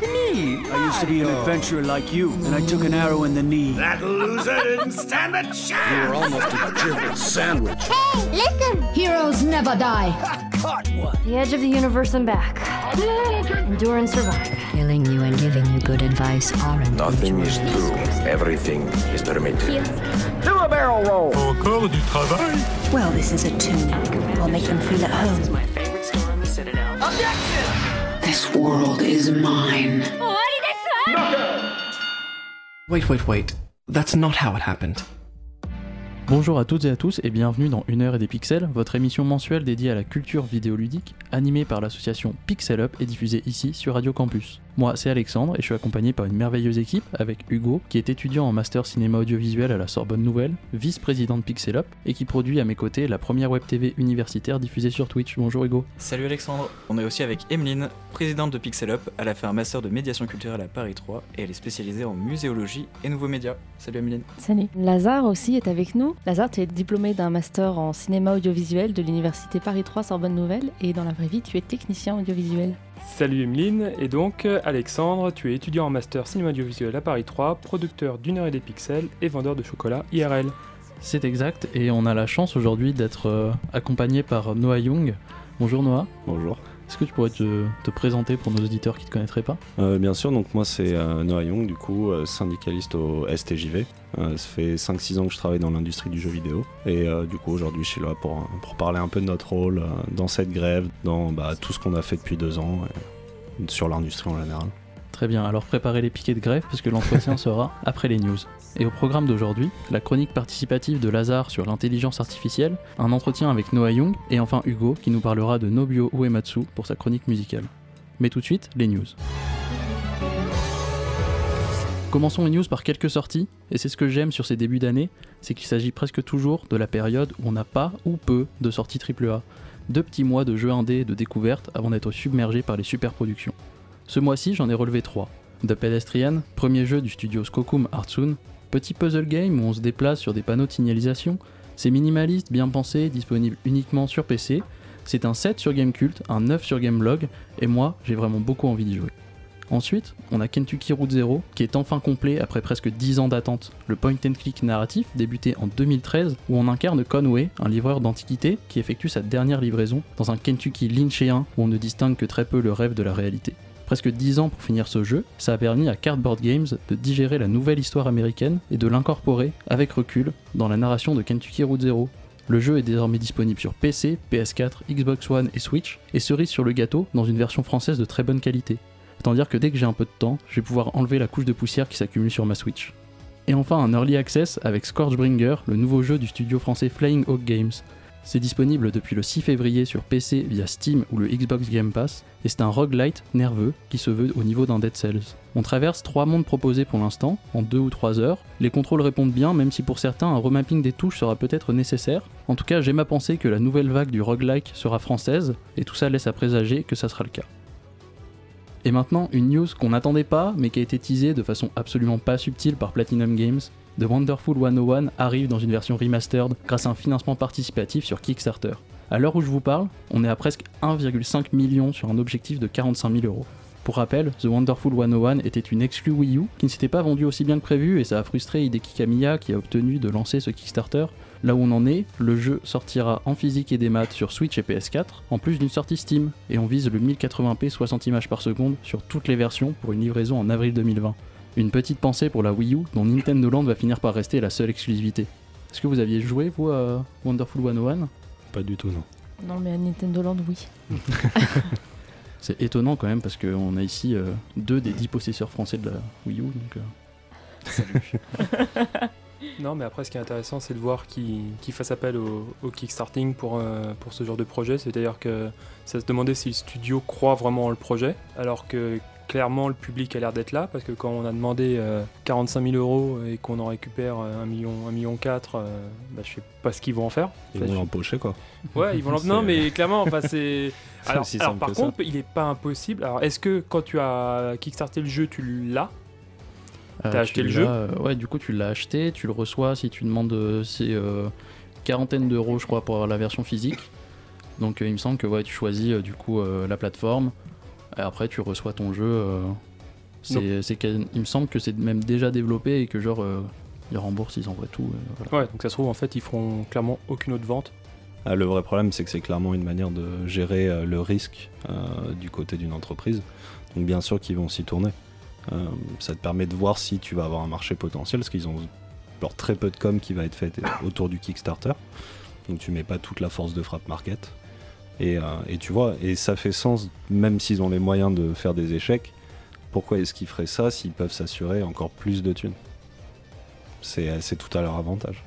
Me? I used to be an adventurer like you, and I took an arrow in the knee. That loser didn't stand a chance! You were almost a jibble sandwich. Hey, listen! Heroes never die. Caught one. The edge of the universe and back. Endure and survive. Killing you and giving you good advice aren't Nothing is true. Everything is permitted. Do a barrel roll. Encore du travail. Well, this is a tunic. I'll make them feel at home. This world is mine. Wait, wait, wait. That's not how it happened. Bonjour à toutes et à tous et bienvenue dans Une heure et des pixels, votre émission mensuelle dédiée à la culture vidéoludique, animée par l'association Pixel Up et diffusée ici sur Radio Campus. Moi c'est Alexandre et je suis accompagné par une merveilleuse équipe avec Hugo qui est étudiant en master cinéma audiovisuel à la Sorbonne Nouvelle, vice-président de Pixel Up et qui produit à mes côtés la première web TV universitaire diffusée sur Twitch. Bonjour Hugo. Salut Alexandre, on est aussi avec Emeline, présidente de Pixel Up. Elle a fait un master de médiation culturelle à Paris 3 et elle est spécialisée en muséologie et nouveaux médias. Salut Emeline. Salut. Lazare aussi est avec nous. Lazare, tu es diplômé d'un master en cinéma audiovisuel de l'université Paris 3 Sorbonne Nouvelle et dans la vraie vie, tu es technicien audiovisuel. Salut Emeline, et donc Alexandre, tu es étudiant en master cinéma audiovisuel à Paris 3, producteur d'une heure et des pixels et vendeur de chocolat IRL. C'est exact et on a la chance aujourd'hui d'être euh, accompagné par Noah Young. Bonjour Noah. Bonjour. Est-ce que tu pourrais te, te, présenter pour nos auditeurs qui ne te connaîtraient pas? Euh, Bien sûr, donc moi c'est euh, Noah Young, du coup euh, syndicaliste au STJV. Ça fait 5-6 ans que je travaille dans l'industrie du jeu vidéo et du coup aujourd'hui je suis là pour, pour parler un peu de notre rôle dans cette grève, dans bah, tout ce qu'on a fait depuis deux ans et sur l'industrie en général. Très bien, alors préparez les piquets de grève parce que l'entretien sera après les news. Et au programme d'aujourd'hui, la chronique participative de Lazare sur l'intelligence artificielle, un entretien avec Noah Young et enfin Hugo qui nous parlera de Nobuo Uematsu pour sa chronique musicale. Mais tout de suite, les news. Commençons les news par quelques sorties, et c'est ce que j'aime sur ces débuts d'année, c'est qu'il s'agit presque toujours de la période où on n'a pas ou peu de sorties AAA. Deux petits mois de jeux indés et de découverte avant d'être submergé par les super productions. Ce mois-ci, j'en ai relevé trois. The Pedestrian, premier jeu du studio Skokum Artsoon, petit puzzle game où on se déplace sur des panneaux de signalisation, c'est minimaliste, bien pensé, disponible uniquement sur PC, c'est un 7 sur Gamecult, un 9 sur Gameblog, et moi, j'ai vraiment beaucoup envie d'y jouer. Ensuite, on a Kentucky Route Zero, qui est enfin complet après presque 10 ans d'attente. Le point and click narratif débuté en 2013, où on incarne Conway, un livreur d'antiquité qui effectue sa dernière livraison dans un Kentucky lynchéen où on ne distingue que très peu le rêve de la réalité. Presque 10 ans pour finir ce jeu, ça a permis à Cardboard Games de digérer la nouvelle histoire américaine et de l'incorporer, avec recul, dans la narration de Kentucky Route Zero. Le jeu est désormais disponible sur PC, PS4, Xbox One et Switch, et cerise sur le gâteau dans une version française de très bonne qualité. Autant dire que dès que j'ai un peu de temps, je vais pouvoir enlever la couche de poussière qui s'accumule sur ma Switch. Et enfin un Early Access avec Scorchbringer, le nouveau jeu du studio français Flying Hawk Games. C'est disponible depuis le 6 février sur PC via Steam ou le Xbox Game Pass, et c'est un roguelite nerveux qui se veut au niveau d'un Dead Cells. On traverse trois mondes proposés pour l'instant, en 2 ou 3 heures. Les contrôles répondent bien, même si pour certains un remapping des touches sera peut-être nécessaire. En tout cas, j'aime à penser que la nouvelle vague du roguelike sera française, et tout ça laisse à présager que ça sera le cas. Et maintenant, une news qu'on n'attendait pas, mais qui a été teasée de façon absolument pas subtile par Platinum Games. The Wonderful 101 arrive dans une version remastered grâce à un financement participatif sur Kickstarter. À l'heure où je vous parle, on est à presque 1,5 million sur un objectif de 45 000 euros. Pour rappel, The Wonderful 101 était une exclue Wii U qui ne s'était pas vendue aussi bien que prévu et ça a frustré Hideki Kamiya qui a obtenu de lancer ce Kickstarter. Là où on en est, le jeu sortira en physique et des maths sur Switch et PS4, en plus d'une sortie Steam, et on vise le 1080p 60 images par seconde sur toutes les versions pour une livraison en avril 2020. Une petite pensée pour la Wii U, dont Nintendo Land va finir par rester la seule exclusivité. Est-ce que vous aviez joué, vous, à Wonderful 101 Pas du tout, non. Non, mais à Nintendo Land, oui. C'est étonnant quand même, parce qu'on a ici euh, deux des dix possesseurs français de la Wii U, donc... Euh... Non, mais après, ce qui est intéressant, c'est de voir qu'ils qu fassent appel au, au Kickstarting pour, euh, pour ce genre de projet. C'est-à-dire que ça se demandait si le studio croit vraiment en le projet, alors que clairement, le public a l'air d'être là, parce que quand on a demandé euh, 45 000 euros et qu'on en récupère 1 million, 1 million 4, euh, bah, je sais pas ce qu'ils vont en faire. Ils vont l'empocher, quoi. Ouais, ils vont l'empocher. non, mais clairement, enfin, c'est. Alors, alors par contre, ça. il est pas impossible. Alors, est-ce que quand tu as kickstarté le jeu, tu l'as? T'as euh, acheté le jeu? euh, Ouais, du coup, tu l'as acheté, tu le reçois si tu demandes euh, c'est quarantaine d'euros, je crois, pour la version physique. Donc, il me semble que ouais, tu choisis du coup la plateforme. Et après, tu reçois ton jeu C'est, c'est qu'il me semble que c'est même déjà développé et que genre euh, ils remboursent, ils envoient tout. euh, voilà. Ouais, donc ça se trouve, en fait, ils feront clairement aucune autre vente. Ah, le vrai problème, c'est que c'est clairement une manière de gérer euh, le risque euh, du côté d'une entreprise. Donc bien sûr qu'ils vont s'y tourner. Euh, ça te permet de voir si tu vas avoir un marché potentiel, parce qu'ils ont genre, très peu de com qui va être fait autour du Kickstarter. Donc tu mets pas toute la force de frappe market. Et, euh, et tu vois, et ça fait sens, même s'ils ont les moyens de faire des échecs, pourquoi est-ce qu'ils feraient ça s'ils peuvent s'assurer encore plus de thunes? C'est c'est tout à leur avantage.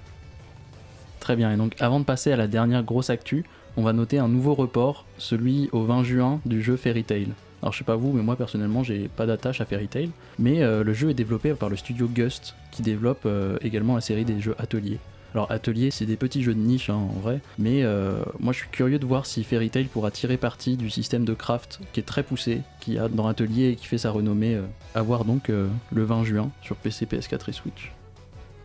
Très bien, et donc avant de passer à la dernière grosse actu, on va noter un nouveau report, celui au 20 juin du jeu Fairy Tail. Alors je sais pas vous, mais moi personnellement j'ai pas d'attache à Fairy Tail, mais euh, le jeu est développé par le studio Gust, qui développe euh, également la série des jeux Atelier. Alors Atelier c'est des petits jeux de niche hein, en vrai, mais euh, moi je suis curieux de voir si Fairy pourra tirer parti du système de craft qui est très poussé, qu'il y a dans Atelier et qui fait sa renommée, euh, à voir donc euh, le 20 juin sur PC, PS4 et Switch.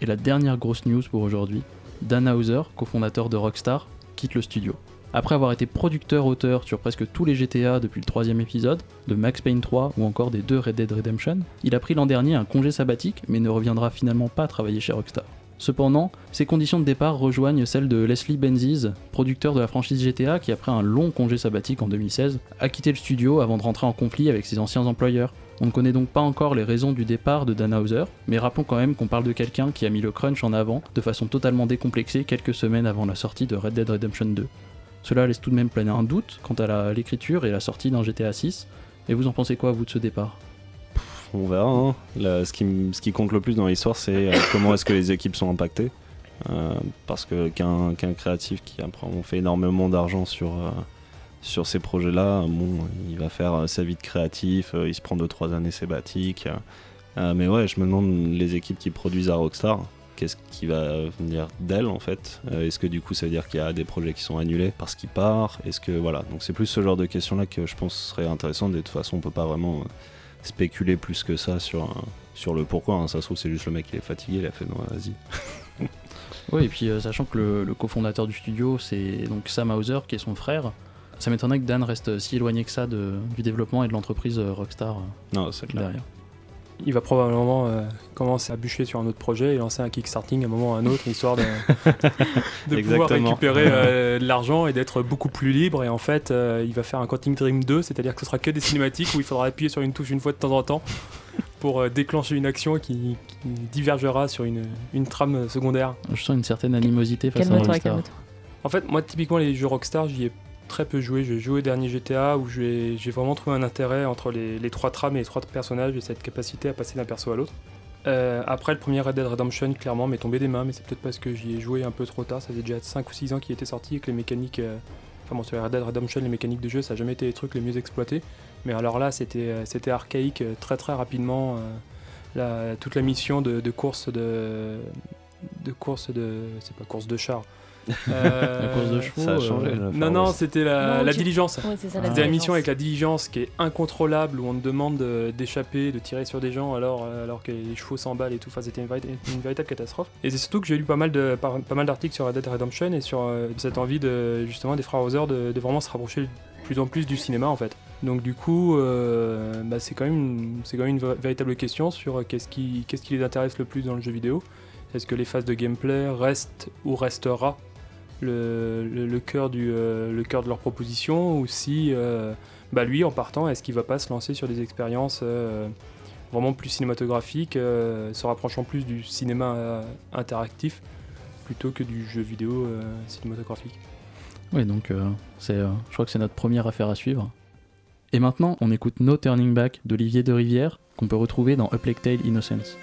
Et la dernière grosse news pour aujourd'hui, Dan Hauser, cofondateur de Rockstar, quitte le studio. Après avoir été producteur-auteur sur presque tous les GTA depuis le troisième épisode, de Max Payne 3 ou encore des deux Red Dead Redemption, il a pris l'an dernier un congé sabbatique mais ne reviendra finalement pas travailler chez Rockstar. Cependant, ses conditions de départ rejoignent celles de Leslie Benzies, producteur de la franchise GTA qui après un long congé sabbatique en 2016, a quitté le studio avant de rentrer en conflit avec ses anciens employeurs. On ne connaît donc pas encore les raisons du départ de Dan Hauser, mais rappelons quand même qu'on parle de quelqu'un qui a mis le crunch en avant de façon totalement décomplexée quelques semaines avant la sortie de Red Dead Redemption 2. Cela laisse tout de même planer un doute quant à l'écriture et la sortie d'un GTA 6. Et vous en pensez quoi, vous, de ce départ? On verra. hein. Ce, qui, compte le plus dans l'histoire, c'est euh, comment est-ce que les équipes sont impactées. Euh, parce que qu'un créatif qui après, on fait énormément d'argent sur, euh, sur ces projets-là, bon, il va faire sa vie de créatif, il se prend 2-3 années sabbatiques. mais ouais, je me demande les équipes qui produisent à Rockstar, qu'est-ce qui va venir d'elles en fait Est-ce que du coup ça veut dire qu'il y a des projets qui sont annulés parce qu'il part Est-ce que voilà, donc c'est plus ce genre de questions-là que je pense serait intéressant. De toute façon, on peut pas vraiment spéculer plus que ça sur, sur le pourquoi. hein. Ça se trouve, c'est juste le mec qui est fatigué, il a fait non, vas-y. Oui, et puis euh, sachant que le, le cofondateur du studio, c'est donc Sam Hauser, qui est son frère, ça m'étonnerait que Dan reste si éloigné que ça de- du développement et de l'entreprise euh, Rockstar euh, Non, c'est clair. derrière. Il va probablement euh, commencer à bûcher sur un autre projet et lancer un kickstarting à un moment ou à un autre, histoire de, de pouvoir récupérer euh, de l'argent et d'être beaucoup plus libre. Et en fait, euh, il va faire un Quantum Dream 2, c'est-à-dire que ce sera que des cinématiques où il faudra appuyer sur une touche une fois de temps en temps pour euh, déclencher une action qui, qui divergera sur une, une trame secondaire. Je sens une certaine animosité face à Rockstar. En fait, moi, typiquement, les jeux Rockstar, j'y ai très peu joué. J'ai joué au dernier GTA où j'ai vraiment trouvé un intérêt entre les, trois trames et les trois personnages et cette capacité à passer d'un perso à l'autre. Euh, après, le premier Red Dead Redemption, clairement, m'est tombé des mains, mais c'est peut-être parce que j'y ai joué un peu trop tard. Ça faisait déjà 5 ou 6 ans qu'il était sorti et que les mécaniques. euh, Enfin, bon, sur Red Dead Redemption, les mécaniques de jeu, ça n'a jamais été les trucs les mieux exploités. Mais alors là, c'était euh, archaïque très très rapidement. toute la mission de, de course de. de course de. C'est pas course de char. Euh, La course de chevaux, Ça a changé. euh, le non, non, c'était la, Non, la tu- diligence. Ouais, c'est ça, la C'était la diligence. mission avec la diligence qui est incontrôlable où on te demande de- d'échapper, de tirer sur des gens alors, euh, alors que les chevaux s'emballent et tout. Enfin, c'était une, vérit- une véritable catastrophe. Et c'est surtout que j'ai lu pas mal de pas, pas mal d'articles sur Red Dead Redemption et sur euh, cette envie de justement des frères Hauser de, de vraiment se rapprocher de plus en plus du cinéma en fait. Donc du coup, euh, bah, c'est quand même une- c'est quand même une vé- véritable question sur euh, qu'est-ce qui qu'est-ce qui les intéresse le plus dans le jeu vidéo? Est-ce que les phases de gameplay restent ou restera le, cœur du euh, cœur de leur proposition ou si euh, bah lui en partant est-ce qu'il va pas se lancer sur des expériences euh, vraiment plus cinématographiques se rapprochant plus du cinéma interactif plutôt que du jeu vidéo cinématographique? Oui, donc c'est, je crois que c'est notre première affaire à suivre. Et maintenant, on écoute No Turning Back d'Olivier de Rivière, qu'on peut retrouver dans A Plague Tale Innocence.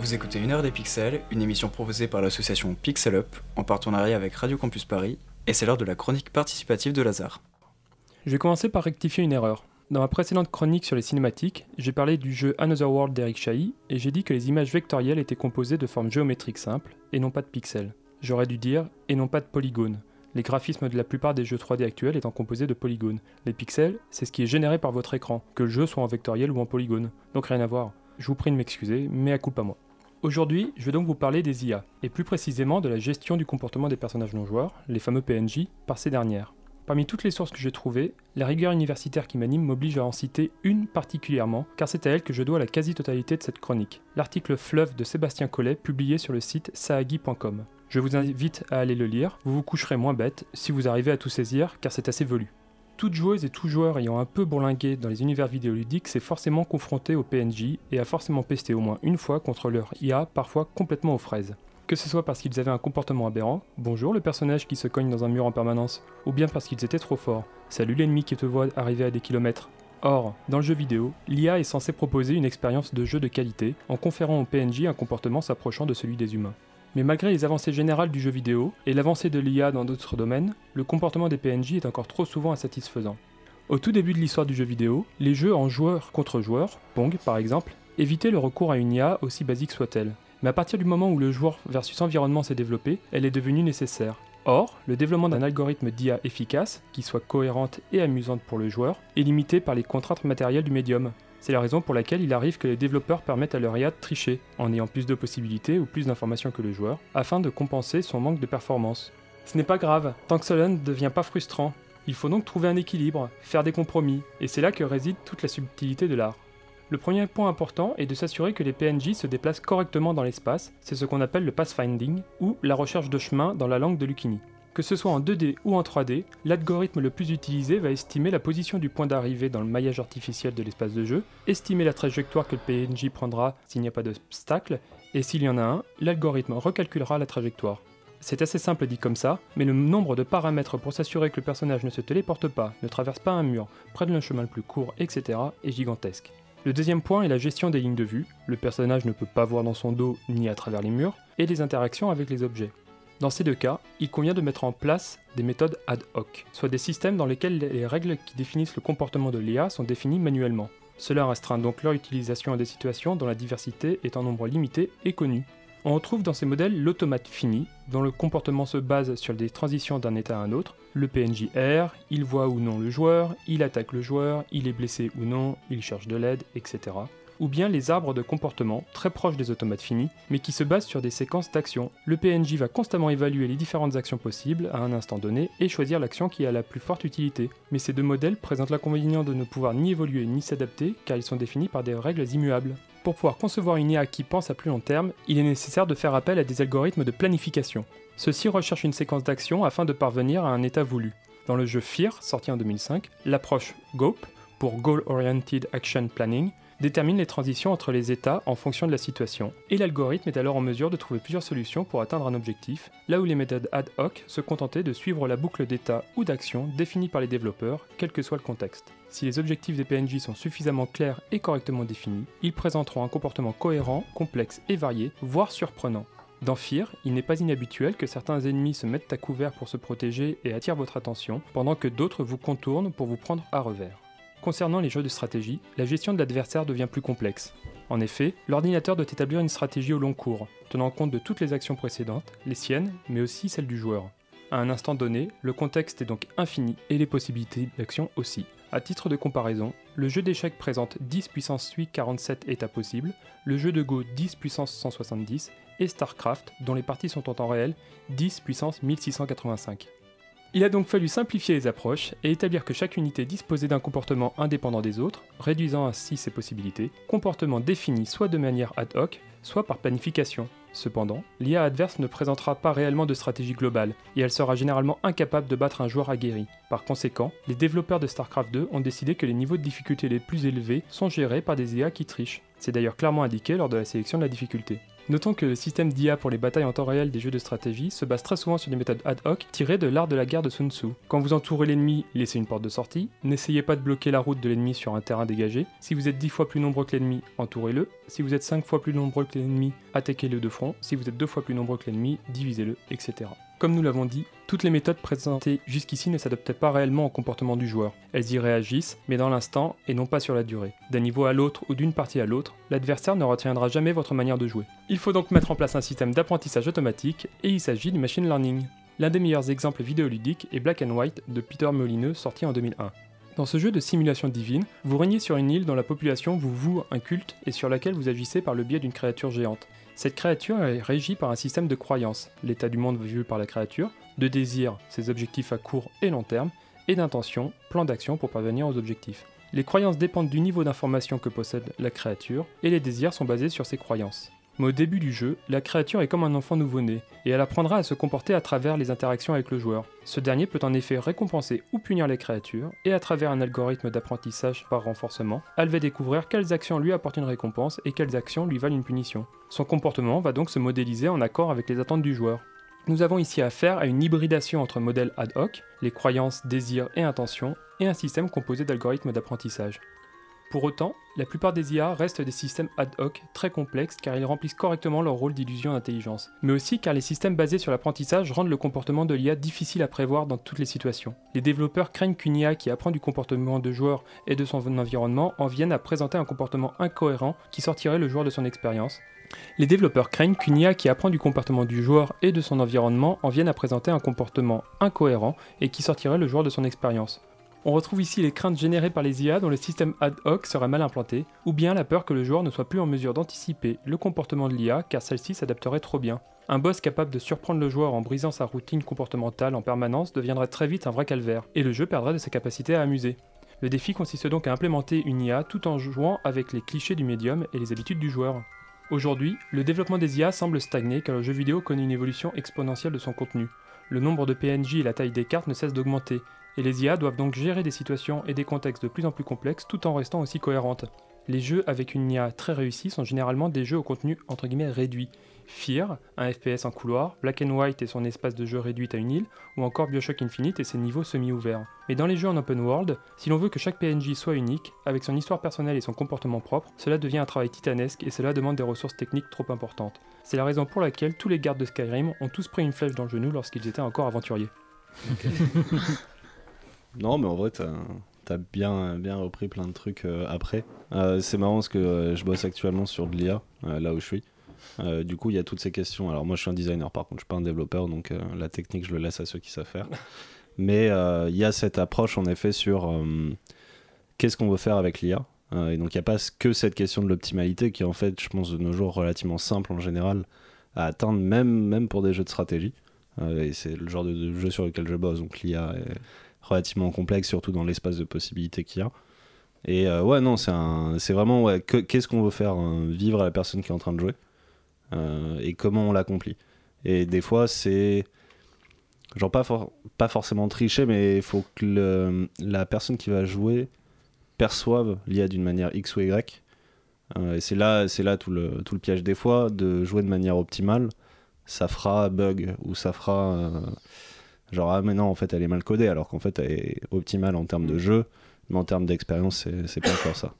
Vous écoutez Une heure des pixels, une émission proposée par l'association Pixel Up en partenariat avec Radio Campus Paris, et c'est l'heure de la chronique participative de Lazare. Je vais commencer par rectifier une erreur. Dans ma précédente chronique sur les cinématiques, j'ai parlé du jeu Another World d'Eric Chahi et j'ai dit que les images vectorielles étaient composées de formes géométriques simples et non pas de pixels. J'aurais dû dire et non pas de polygones. Les graphismes de la plupart des jeux 3D actuels étant composés de polygones. Les pixels, c'est ce qui est généré par votre écran, que le jeu soit en vectoriel ou en polygone. Donc rien à voir. Je vous prie de m'excuser, mais à coup pas moi. Aujourd'hui, je vais donc vous parler des IA, et plus précisément de la gestion du comportement des personnages non joueurs, les fameux PNJ, par ces dernières. Parmi toutes les sources que j'ai trouvées, la rigueur universitaire qui m'anime m'oblige à en citer une particulièrement, car c'est à elle que je dois la quasi-totalité de cette chronique. L'article Fleuve de Sébastien Collet, publié sur le site saagi.com. Je vous invite à aller le lire, vous vous coucherez moins bête si vous arrivez à tout saisir, car c'est assez velu toute joueuse et tout joueur ayant un peu bourlingué dans les univers vidéoludiques s'est forcément confronté au PNJ et a forcément pesté au moins une fois contre leur IA, parfois complètement aux fraises. Que ce soit parce qu'ils avaient un comportement aberrant, bonjour le personnage qui se cogne dans un mur en permanence, ou bien parce qu'ils étaient trop forts, salut l'ennemi qui te voit arriver à des kilomètres. Or, dans le jeu vidéo, l'IA est censée proposer une expérience de jeu de qualité en conférant au PNJ un comportement s'approchant de celui des humains. Mais malgré les avancées générales du jeu vidéo et l'avancée de l'IA dans d'autres domaines, le comportement des PNJ est encore trop souvent insatisfaisant. Au tout début de l'histoire du jeu vidéo, les jeux en joueur contre joueur, Pong par exemple, évitaient le recours à une IA aussi basique soit-elle. Mais à partir du moment où le joueur versus environnement s'est développé, elle est devenue nécessaire. Or, le développement d'un algorithme d'IA efficace, qui soit cohérente et amusante pour le joueur, est limité par les contraintes matérielles du médium, c'est la raison pour laquelle il arrive que les développeurs permettent à leur IA de tricher, en ayant plus de possibilités ou plus d'informations que le joueur, afin de compenser son manque de performance. Ce n'est pas grave, tant que cela ne devient pas frustrant. Il faut donc trouver un équilibre, faire des compromis, et c'est là que réside toute la subtilité de l'art. Le premier point important est de s'assurer que les PNJ se déplacent correctement dans l'espace, c'est ce qu'on appelle le pathfinding, ou la recherche de chemin dans la langue de Lucini. Que ce soit en 2D ou en 3D, l'algorithme le plus utilisé va estimer la position du point d'arrivée dans le maillage artificiel de l'espace de jeu, estimer la trajectoire que le PNJ prendra s'il n'y a pas d'obstacle, et s'il y en a un, l'algorithme recalculera la trajectoire. C'est assez simple dit comme ça, mais le nombre de paramètres pour s'assurer que le personnage ne se téléporte pas, ne traverse pas un mur, prenne le chemin le plus court, etc. est gigantesque. Le deuxième point est la gestion des lignes de vue, le personnage ne peut pas voir dans son dos ni à travers les murs, et les interactions avec les objets. Dans ces deux cas, il convient de mettre en place des méthodes ad hoc, soit des systèmes dans lesquels les règles qui définissent le comportement de l'IA sont définies manuellement. Cela restreint donc leur utilisation à des situations dont la diversité est en nombre limité et connue. On retrouve dans ces modèles l'automate fini, dont le comportement se base sur des transitions d'un état à un autre. Le PNJ R, il voit ou non le joueur, il attaque le joueur, il est blessé ou non, il cherche de l'aide, etc ou bien les arbres de comportement, très proches des automates finis, mais qui se basent sur des séquences d'actions. Le PNJ va constamment évaluer les différentes actions possibles à un instant donné et choisir l'action qui a la plus forte utilité. Mais ces deux modèles présentent l'inconvénient de ne pouvoir ni évoluer ni s'adapter car ils sont définis par des règles immuables. Pour pouvoir concevoir une IA qui pense à plus long terme, il est nécessaire de faire appel à des algorithmes de planification. Ceux-ci recherchent une séquence d'actions afin de parvenir à un état voulu. Dans le jeu Fear, sorti en 2005, l'approche GOP, pour Goal Oriented Action Planning, détermine les transitions entre les états en fonction de la situation, et l'algorithme est alors en mesure de trouver plusieurs solutions pour atteindre un objectif, là où les méthodes ad hoc se contentaient de suivre la boucle d'état ou d'action définie par les développeurs, quel que soit le contexte. Si les objectifs des PNJ sont suffisamment clairs et correctement définis, ils présenteront un comportement cohérent, complexe et varié, voire surprenant. Dans Fear, il n'est pas inhabituel que certains ennemis se mettent à couvert pour se protéger et attirent votre attention, pendant que d'autres vous contournent pour vous prendre à revers. Concernant les jeux de stratégie, la gestion de l'adversaire devient plus complexe. En effet, l'ordinateur doit établir une stratégie au long cours, tenant compte de toutes les actions précédentes, les siennes, mais aussi celles du joueur. À un instant donné, le contexte est donc infini et les possibilités d'action aussi. A titre de comparaison, le jeu d'échecs présente 10 puissance 8 47 états possibles, le jeu de Go 10 puissance 170 et StarCraft, dont les parties sont en temps réel, 10 puissance 1685. Il a donc fallu simplifier les approches et établir que chaque unité disposait d'un comportement indépendant des autres, réduisant ainsi ses possibilités, comportement défini soit de manière ad hoc, soit par planification. Cependant, l'IA adverse ne présentera pas réellement de stratégie globale, et elle sera généralement incapable de battre un joueur aguerri. Par conséquent, les développeurs de StarCraft 2 ont décidé que les niveaux de difficulté les plus élevés sont gérés par des IA qui trichent. C'est d'ailleurs clairement indiqué lors de la sélection de la difficulté. Notons que le système d'IA pour les batailles en temps réel des jeux de stratégie se base très souvent sur des méthodes ad hoc tirées de l'art de la guerre de Sun Tzu. Quand vous entourez l'ennemi, laissez une porte de sortie, n'essayez pas de bloquer la route de l'ennemi sur un terrain dégagé, si vous êtes 10 fois plus nombreux que l'ennemi, entourez-le, si vous êtes 5 fois plus nombreux que l'ennemi, attaquez-le de front, si vous êtes 2 fois plus nombreux que l'ennemi, divisez-le, etc. Comme nous l'avons dit, toutes les méthodes présentées jusqu'ici ne s'adaptaient pas réellement au comportement du joueur. Elles y réagissent, mais dans l'instant et non pas sur la durée. D'un niveau à l'autre ou d'une partie à l'autre, l'adversaire ne retiendra jamais votre manière de jouer. Il faut donc mettre en place un système d'apprentissage automatique et il s'agit du machine learning. L'un des meilleurs exemples vidéoludiques est Black and White de Peter Molineux sorti en 2001. Dans ce jeu de simulation divine, vous régnez sur une île dont la population vous voue un culte et sur laquelle vous agissez par le biais d'une créature géante. Cette créature est régie par un système de croyances, l'état du monde vu par la créature, de désirs, ses objectifs à court et long terme, et d'intentions, plan d'action pour parvenir aux objectifs. Les croyances dépendent du niveau d'information que possède la créature, et les désirs sont basés sur ces croyances. Mais au début du jeu, la créature est comme un enfant nouveau-né, et elle apprendra à se comporter à travers les interactions avec le joueur. Ce dernier peut en effet récompenser ou punir les créatures, et à travers un algorithme d'apprentissage par renforcement, elle va découvrir quelles actions lui apportent une récompense et quelles actions lui valent une punition. Son comportement va donc se modéliser en accord avec les attentes du joueur. Nous avons ici affaire à une hybridation entre modèles ad hoc, les croyances, désirs et intentions, et un système composé d'algorithmes d'apprentissage. Pour autant, la plupart des IA restent des systèmes ad hoc très complexes car ils remplissent correctement leur rôle d'illusion d'intelligence, mais aussi car les systèmes basés sur l'apprentissage rendent le comportement de l'IA difficile à prévoir dans toutes les situations. Les développeurs craignent qu'une IA qui apprend du comportement de joueur et de son environnement en vienne à présenter un comportement incohérent qui sortirait le joueur de son expérience. Les développeurs craignent qu'une IA qui apprend du comportement du joueur et de son environnement en vienne à présenter un comportement incohérent et qui sortirait le joueur de son expérience. On retrouve ici les craintes générées par les IA dont le système ad hoc serait mal implanté, ou bien la peur que le joueur ne soit plus en mesure d'anticiper le comportement de l'IA car celle-ci s'adapterait trop bien. Un boss capable de surprendre le joueur en brisant sa routine comportementale en permanence deviendrait très vite un vrai calvaire, et le jeu perdrait de sa capacité à amuser. Le défi consiste donc à implémenter une IA tout en jouant avec les clichés du médium et les habitudes du joueur. Aujourd'hui, le développement des IA semble stagner car le jeu vidéo connaît une évolution exponentielle de son contenu. Le nombre de PNJ et la taille des cartes ne cessent d'augmenter, et les IA doivent donc gérer des situations et des contextes de plus en plus complexes tout en restant aussi cohérentes. Les jeux avec une IA très réussie sont généralement des jeux au contenu entre guillemets réduit. Fear, un FPS en couloir, Black and White et son espace de jeu réduit à une île, ou encore Bioshock Infinite et ses niveaux semi-ouverts. Mais dans les jeux en open world, si l'on veut que chaque PNJ soit unique, avec son histoire personnelle et son comportement propre, cela devient un travail titanesque et cela demande des ressources techniques trop importantes. C'est la raison pour laquelle tous les gardes de Skyrim ont tous pris une flèche dans le genou lorsqu'ils étaient encore aventuriers. Non, mais en vrai, t'as as bien, bien repris plein de trucs euh, après. Euh, c'est marrant parce que euh, je bosse actuellement sur de l'IA, là où je suis. du coup, il y a toutes ces questions. Alors, moi, je suis un designer, par contre, je suis pas un développeur, donc la technique, je le laisse à ceux qui savent faire. Mais il y a cette approche, en effet, sur qu'est-ce qu'on veut faire avec l'IA. et donc, il n'y a pas que cette question de l'optimalité qui est, en fait, je pense, de nos jours, relativement simple en général à atteindre, même, même pour des jeux de stratégie. et c'est le genre de, jeu sur lequel je bosse, donc l'IA est relativement complexe, surtout dans l'espace de possibilités qu'il y a. Et euh, ouais, non, c'est vraiment ouais, qu'est-ce qu'on veut faire hein, vivre à la personne qui est en train de jouer euh, et comment on l'accomplit. Et des fois, c'est genre pas, pas forcément tricher, mais il faut que la personne qui va jouer perçoive l'IA d'une manière X ou Y. Euh, et c'est là, là tout le, tout le piège des fois de jouer de manière optimale. Ça fera bug ou ça fera Genre, ah, mais non, en fait, elle est mal codée, alors qu'en fait, elle est optimale en termes de mm. jeu, mais en termes d'expérience, c'est pas encore ça.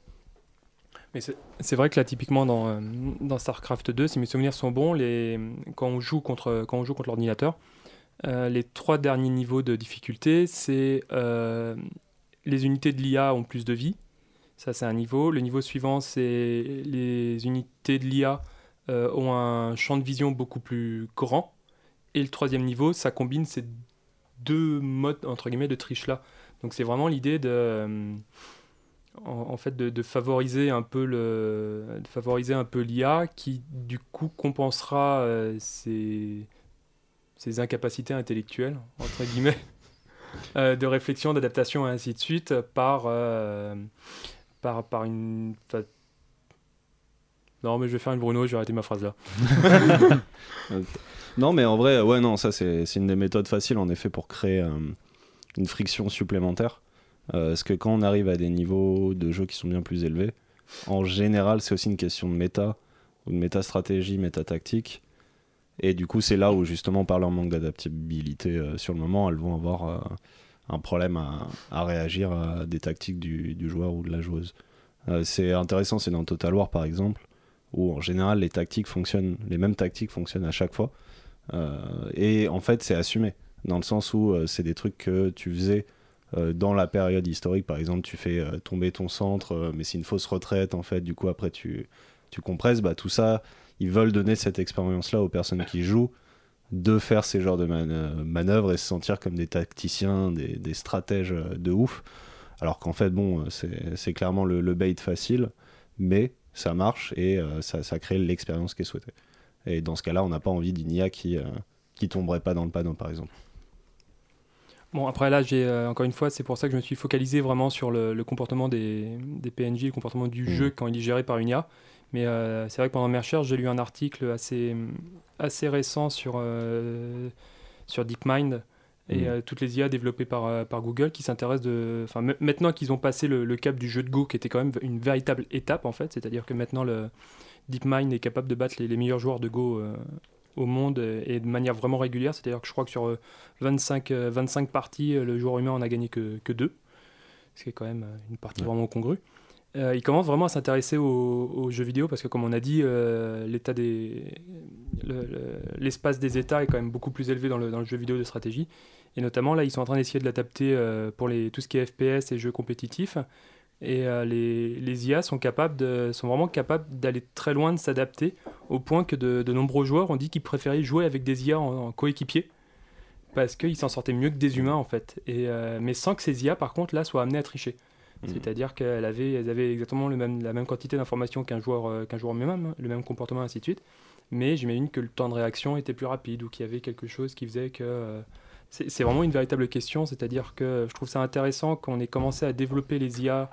Mais c'est vrai que là, typiquement, dans, euh, dans, StarCraft 2, si mes souvenirs sont bons, les, quand on joue contre, quand on joue contre l'ordinateur, euh, les trois derniers niveaux de difficulté, c'est euh, les unités de l'IA ont plus de vie. Ça, c'est un niveau. Le niveau suivant, c'est les unités de l'IA ont un champ de vision beaucoup plus grand. Et le troisième niveau, ça combine ces deux modes entre guillemets de triche là. Donc c'est vraiment l'idée de euh, en, fait de, favoriser un peu le de favoriser un peu l'IA qui du coup compensera euh, ses, ses, incapacités intellectuelles entre guillemets euh, de réflexion, d'adaptation et ainsi de suite par par par une non mais je vais faire une Bruno, je vais arrêter ma phrase là. Non, mais en vrai, ouais, non, ça c'est une des méthodes faciles en effet pour créer euh, une friction supplémentaire. Euh, parce que quand on arrive à des niveaux de jeu qui sont bien plus élevés, en général, c'est aussi une question de méta, ou de méta-stratégie, méta-tactique. Et du coup, c'est là où, justement, par leur manque d'adaptabilité euh, sur le moment, elles vont avoir un problème à, réagir à des tactiques du, joueur ou de la joueuse. C'est intéressant, c'est dans Total War, par exemple, où en général, les tactiques fonctionnent, les mêmes tactiques fonctionnent à chaque fois. Et en fait, c'est assumé, dans le sens où c'est des trucs que tu faisais dans la période historique, par exemple, tu fais tomber ton centre, mais c'est une fausse retraite, en fait, du coup, après, tu, tu compresses, bah, tout ça, ils veulent donner cette expérience-là aux personnes qui jouent, de faire ces genres de manœuvres et se sentir comme des tacticiens, des, des stratèges de ouf. Alors qu'en fait, bon, c'est clairement le, le, bait facile, mais ça marche et euh, ça, ça, crée l'expérience qui est souhaitée. Et dans ce cas-là, on n'a pas envie d'une IA qui, euh, qui tomberait pas dans le panneau, par exemple. Bon, après là, j'ai euh, encore une fois, c'est pour ça que je me suis focalisé vraiment sur le, le comportement des, des, PNJ, le comportement du mmh. jeu quand il est géré par une IA. Mais euh, c'est vrai que pendant mes recherches, j'ai lu un article assez, assez récent sur, euh, sur DeepMind et mmh. euh, toutes les IA développées par, par Google qui s'intéressent de. Enfin, maintenant qu'ils ont passé le, le, cap du jeu de Go, qui était quand même une véritable étape en fait, c'est-à-dire que maintenant le DeepMind est capable de battre les, les meilleurs joueurs de Go au monde et de manière vraiment régulière, c'est-à-dire que je crois que sur 25, 25 parties, le joueur humain en a gagné que, que deux, ce qui est quand même une partie ouais. vraiment congrue. Euh, il commence vraiment à s'intéresser aux, aux, jeux vidéo parce que, comme on a dit, euh, l'état des, l'espace le, le, des États est quand même beaucoup plus élevé dans le, dans le, jeu vidéo de stratégie. Et notamment, là, ils sont en train d'essayer de l'adapter euh, pour les, tout ce qui est FPS et jeux compétitifs. Et euh, les, les, IA sont, capables de, sont vraiment capables d'aller très loin, de s'adapter, au point que de, de, nombreux joueurs ont dit qu'ils préféraient jouer avec des IA en, en coéquipier parce qu'ils s'en sortaient mieux que des humains en fait. Et, euh, mais sans que ces IA, par contre, là, soient amenés à tricher. Mmh. C'est-à-dire qu'elles avaient, elles avaient exactement le même, la même quantité d'informations qu'un joueur, euh, qu'un joueur même, le même comportement, ainsi de suite. Mais j'imagine que le temps de réaction était plus rapide ou qu'il y avait quelque chose qui faisait que. Euh, c'est vraiment une véritable question, c'est-à-dire que je trouve ça intéressant qu'on ait commencé à développer les IA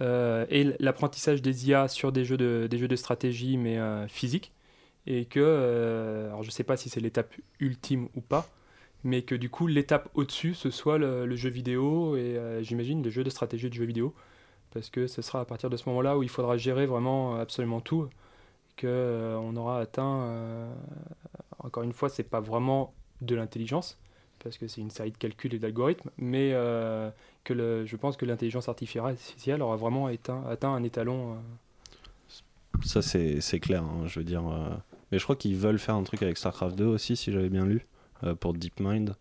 euh, et l'apprentissage des IA sur des jeux de, des jeux de stratégie, mais euh, physiques. Et que, euh, alors je ne sais pas si c'est l'étape ultime ou pas, mais que du coup l'étape au-dessus ce soit le, jeu vidéo et euh, j'imagine le jeu de stratégie de jeu vidéo parce que ce sera à partir de ce moment-là où il faudra gérer vraiment absolument tout euh, on aura atteint encore une fois c'est pas vraiment de l'intelligence parce que c'est une série de calculs et d'algorithmes mais que le, je pense que l'intelligence artificielle aura vraiment atteint, atteint un étalon ça c'est clair hein, je veux dire mais je crois qu'ils veulent faire un truc avec StarCraft 2 aussi si j'avais bien lu euh, pour DeepMind.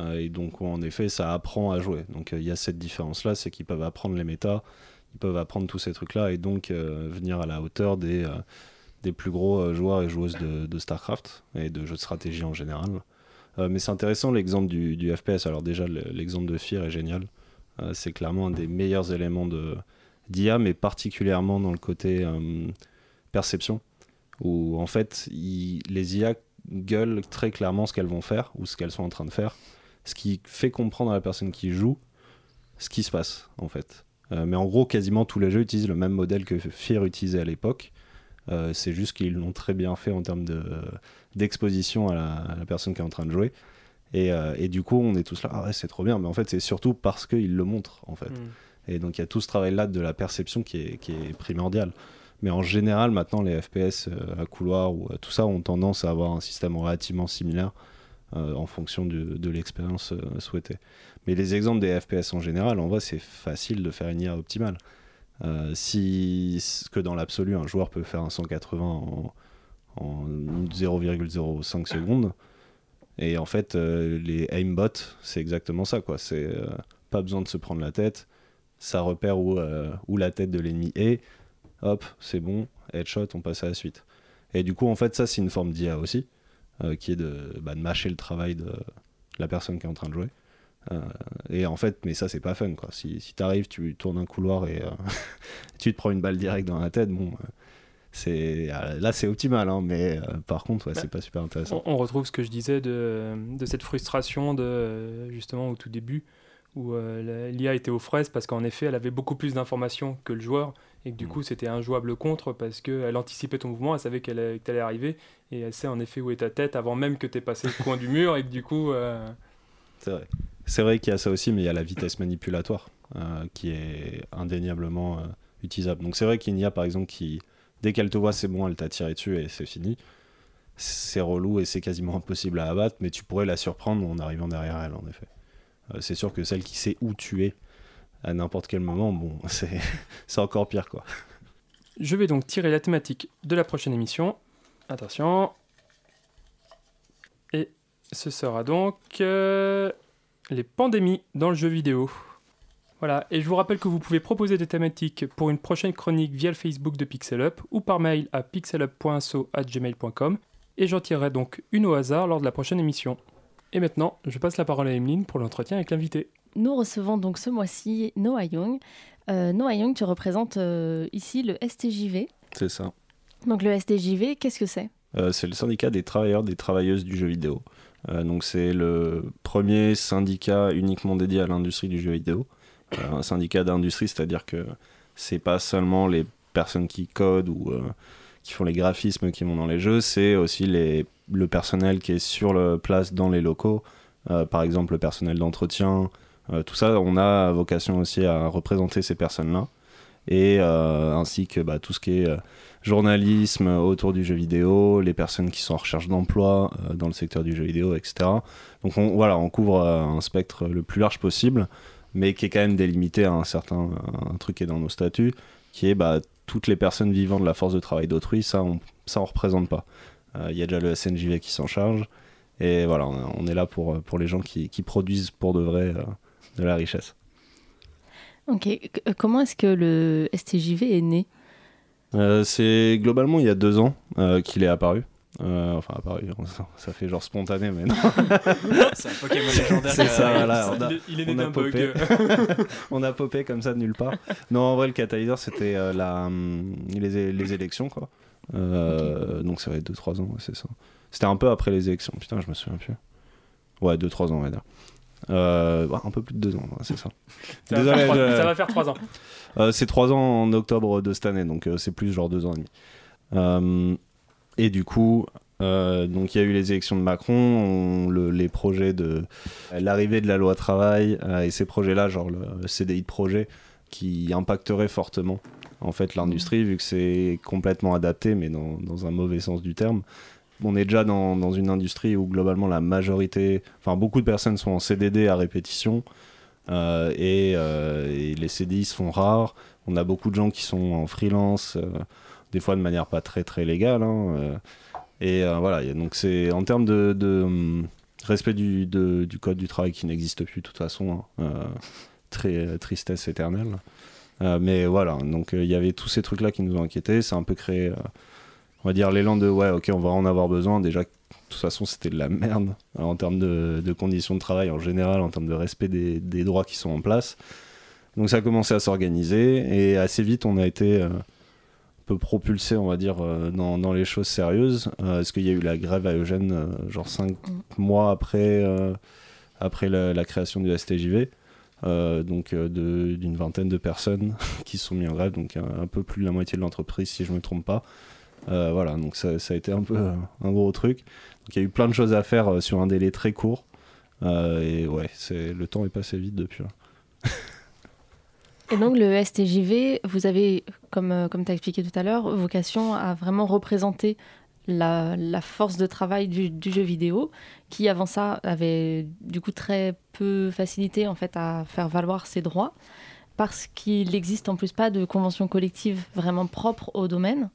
Euh, et donc, en effet, ça apprend à jouer. Donc, il y a cette différence-là, c'est qu'ils peuvent apprendre les méta, ils peuvent apprendre tous ces trucs-là et donc euh, venir à la hauteur des, des plus gros joueurs et joueuses de, de, StarCraft et de jeux de stratégie en général. mais c'est intéressant l'exemple du, du, FPS. Alors, déjà, l'exemple de Fear est génial. C'est clairement un des meilleurs éléments d'IA, mais particulièrement dans le côté perception, où en fait, les IA gueulent très clairement ce qu'elles vont faire ou ce qu'elles sont en train de faire, ce qui fait comprendre à la personne qui joue ce qui se passe en fait. Euh, mais en gros, quasiment tous les jeux utilisent le même modèle que Fear utilisait à l'époque. Euh, c'est juste qu'ils l'ont très bien fait en termes d'exposition de, à, la personne qui est en train de jouer. Et, euh, et du coup, on est tous là, ah ouais, c'est trop bien. Mais en fait, c'est surtout parce qu'ils le montrent en fait. Mm. Et donc, il y a tout ce travail-là de la perception qui est, qui est primordial. Mais en général, maintenant, les FPS euh, à couloir ou euh, tout ça ont tendance à avoir un système relativement similaire euh, en fonction de, de l'expérience euh, souhaitée. Mais les exemples des FPS en général, en vrai, c'est facile de faire une IA optimale. Si que dans l'absolu, un joueur peut faire un 180 en, en 0,05 secondes. Et en fait, euh, les aimbots, c'est exactement ça. quoi. C'est pas besoin de se prendre la tête. Ça repère où, où la tête de l'ennemi est hop, c'est bon, headshot, on passe à la suite. Et du coup, en fait, ça, c'est une forme d'IA aussi, euh, qui est de, bah, de, mâcher le travail de la personne qui est en train de jouer. Euh, et en fait, mais ça, c'est pas fun, quoi. Si, si t'arrives, tu tournes un couloir et euh, tu te prends une balle directe dans la tête, bon, là, c'est optimal, hein, mais par contre, ouais, bah, c'est pas super intéressant. On, on, retrouve ce que je disais de, de cette frustration de, justement, au tout début, où l'IA était aux fraises parce qu'en effet, elle avait beaucoup plus d'informations que le joueur et que du mmh. coup c'était injouable contre parce qu'elle anticipait ton mouvement, elle savait qu'elle allait arriver et elle sait en effet où est ta tête avant même que tu aies passé le coin du mur et que du coup... Euh... C'est vrai. C'est vrai qu'il y a ça aussi, mais il y a la vitesse manipulatoire euh, qui est indéniablement euh, utilisable. Donc c'est vrai qu'il y a par exemple qui, dès qu'elle te voit, c'est bon, elle t'a tiré dessus et c'est fini. C'est relou et c'est quasiment impossible à abattre, mais tu pourrais la surprendre en arrivant derrière elle, en effet. Euh, c'est sûr que celle qui sait où tu es à n'importe quel moment, bon, c'est encore pire quoi. Je vais donc tirer la thématique de la prochaine émission. Attention. Et ce sera donc euh, les pandémies dans le jeu vidéo. Voilà, et je vous rappelle que vous pouvez proposer des thématiques pour une prochaine chronique via le Facebook de PixelUp ou par mail à pixelup.so@gmail.com et j'en tirerai donc une au hasard lors de la prochaine émission. Et maintenant, je passe la parole à Emeline pour l'entretien avec l'invité. Nous recevons donc ce mois-ci Noah Young. Euh, Noah Young, tu représentes euh, ici le STJV. C'est ça. Donc le STJV, qu'est-ce que c'est? Euh, C'est le syndicat des travailleurs, des travailleuses du jeu vidéo. donc c'est le premier syndicat uniquement dédié à l'industrie du jeu vidéo. Un syndicat d'industrie, c'est-à-dire que c'est pas seulement les personnes qui codent ou qui font les graphismes qui vont dans les jeux, c'est aussi les, le personnel qui est sur le place dans les locaux, par exemple le personnel d'entretien, euh, tout ça, on a vocation aussi à représenter ces personnes-là, et euh, ainsi que bah, tout ce qui est euh, journalisme autour du jeu vidéo, les personnes qui sont en recherche d'emploi dans le secteur du jeu vidéo, etc. Donc on, voilà, on couvre un spectre le plus large possible, mais qui est quand même délimité à un certain un truc qui est dans nos statuts, qui est bah, toutes les personnes vivant de la force de travail d'autrui, ça on ça on représente pas. Il y a déjà le SNJV qui s'en charge, et voilà, on, est là pour, pour les gens qui, qui produisent pour de vrai de la richesse. Ok, euh, comment est-ce que le STJV est né? Euh, C'est globalement il y a deux ans euh, qu'il est apparu. Enfin, apparu, ça fait genre spontané, mais non. c'est un Pokémon légendaire. C'est ça, voilà. On a, il est né d'un bug. on a popé comme ça de nulle part. Non, en vrai, le catalyseur, c'était la, hum, les, les, élections, quoi. Donc ça va être 2-3 ans, c'est ça. C'était un peu après les élections. Putain, je me souviens plus. Ouais, 2-3 ans, on va dire. Euh, un peu plus de deux ans, c'est ça. Ça, Désolé, va faire ça, va faire trois ans. Euh, c'est trois ans en octobre de cette année, donc euh, c'est plus genre deux ans et demi. Et du coup, donc il y a eu les élections de Macron, le, les projets de l'arrivée de la loi travail et ces projets-là, genre le CDI de projet, qui impacterait fortement en fait l'industrie vu que c'est complètement adapté, mais dans, un mauvais sens du terme on est déjà dans, une industrie où globalement la majorité, enfin beaucoup de personnes sont en CDD à répétition euh, euh, et, les CDI sont rares. On a beaucoup de gens qui sont en freelance, euh, des fois de manière pas très très légale. Hein, et voilà, donc c'est en termes de, hum, respect du, code du travail qui n'existe plus de toute façon, hein, très tristesse éternelle. mais voilà, donc il y avait tous ces trucs là qui nous ont inquiétés. Ça a un peu créé on va dire l'élan de ouais ok on va en avoir besoin déjà de toute façon c'était de la merde en termes de, conditions de travail en général en termes de respect des, droits qui sont en place donc ça a commencé à s'organiser et assez vite on a été euh, peu propulsé on va dire euh, dans, les choses sérieuses euh, parce qu'il y a eu la grève à Eugène genre 5 mm. mois après après la, création du STJV donc d'une vingtaine de personnes qui se sont mis en grève donc un, un peu plus de la moitié de l'entreprise si je me trompe pas euh, voilà, donc ça, a été un peu un gros truc. Donc il y a eu plein de choses à faire euh, sur un délai très court. Euh, et ouais, le temps est passé vite depuis. Et donc le STJV, vous avez, comme, comme tu as expliqué tout à l'heure, vocation à vraiment représenter la, la force de travail du, du, jeu vidéo, qui avant ça avait du coup très peu facilité en fait à faire valoir ses droits, parce qu'il n'existe en plus pas de convention collective vraiment propre au domaine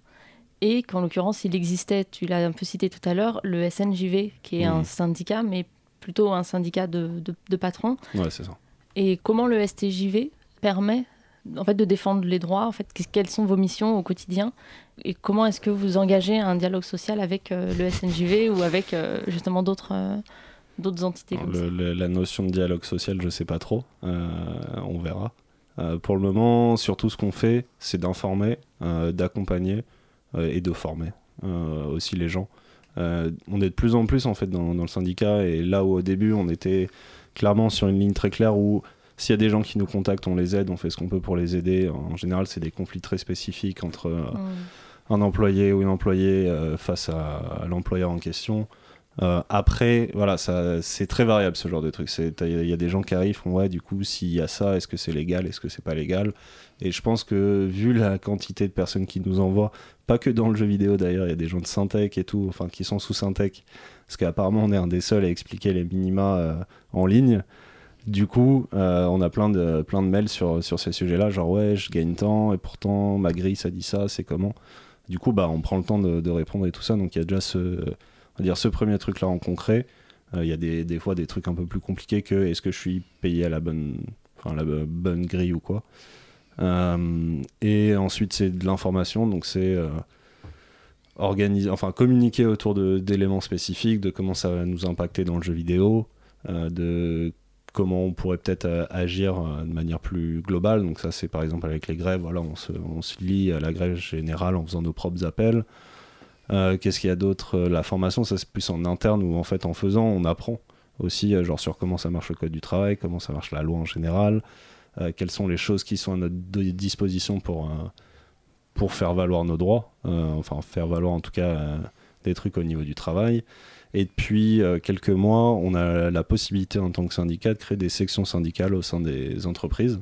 et qu'en l'occurrence, il existait, tu l'as un peu cité tout à l'heure, le SNJV, qui est un syndicat, mais plutôt un syndicat de, de, patrons. Ouais, c'est ça. Et comment le STJV permet en fait, de défendre les droits en fait, Quelles sont vos missions au quotidien Et comment est-ce que vous engagez un dialogue social avec euh, le SNJV ou avec euh, justement d'autres euh, d'autres entités comme La notion de dialogue social, je ne sais pas trop. on verra. pour le moment, surtout ce qu'on fait, c'est d'informer, d'accompagner et de former aussi les gens. On est de plus en plus en fait dans, le syndicat et là où au début on était clairement sur une ligne très claire où s'il y a des gens qui nous contactent, on les aide, on fait ce qu'on peut pour les aider. En général, c'est des conflits très spécifiques entre un employé ou une employée face à, l'employeur en question. Euh, après, voilà, ça, c'est très variable ce genre de truc. Il y a des gens qui arrivent, font ouais, du coup, s'il y a ça, est-ce que c'est légal, est-ce que c'est pas légal? Et je pense que vu la quantité de personnes qui nous envoient, pas que dans le jeu vidéo d'ailleurs, il y a des gens de Syntec et tout, enfin qui sont sous Syntec, parce qu'apparemment on est un des seuls à expliquer les minima euh, en ligne. Du coup, euh, on a plein de, plein de mails sur, sur ces sujets-là, genre ouais, je gagne tant, et pourtant ma grille ça dit ça, c'est comment? Du coup, bah, on prend le temps de, répondre et tout ça, donc il y a déjà ce dire ce premier truc là en concret. Euh, il y a des, des, fois des trucs un peu plus compliqués que est-ce que je suis payé à la bonne, enfin, la bonne grille ou quoi. Euh, et ensuite c'est de l'information, donc c'est organiser, enfin communiquer autour d'éléments spécifiques, de comment ça va nous impacter dans le jeu vidéo, de comment on pourrait peut-être agir de manière plus globale. Donc ça c'est par exemple avec les grèves, voilà, on se, lie à la grève générale en faisant nos propres appels. Euh, qu'est-ce qu'il y a d'autre? Euh, La formation, ça c'est plus en interne où en fait en faisant, on apprend aussi euh, genre sur comment ça marche le code du travail, comment ça marche la loi en général, quelles sont les choses qui sont à notre disposition pour, pour faire valoir nos droits, enfin faire valoir en tout cas des trucs au niveau du travail. Et depuis quelques mois, on a la possibilité en tant que syndicat de créer des sections syndicales au sein des entreprises.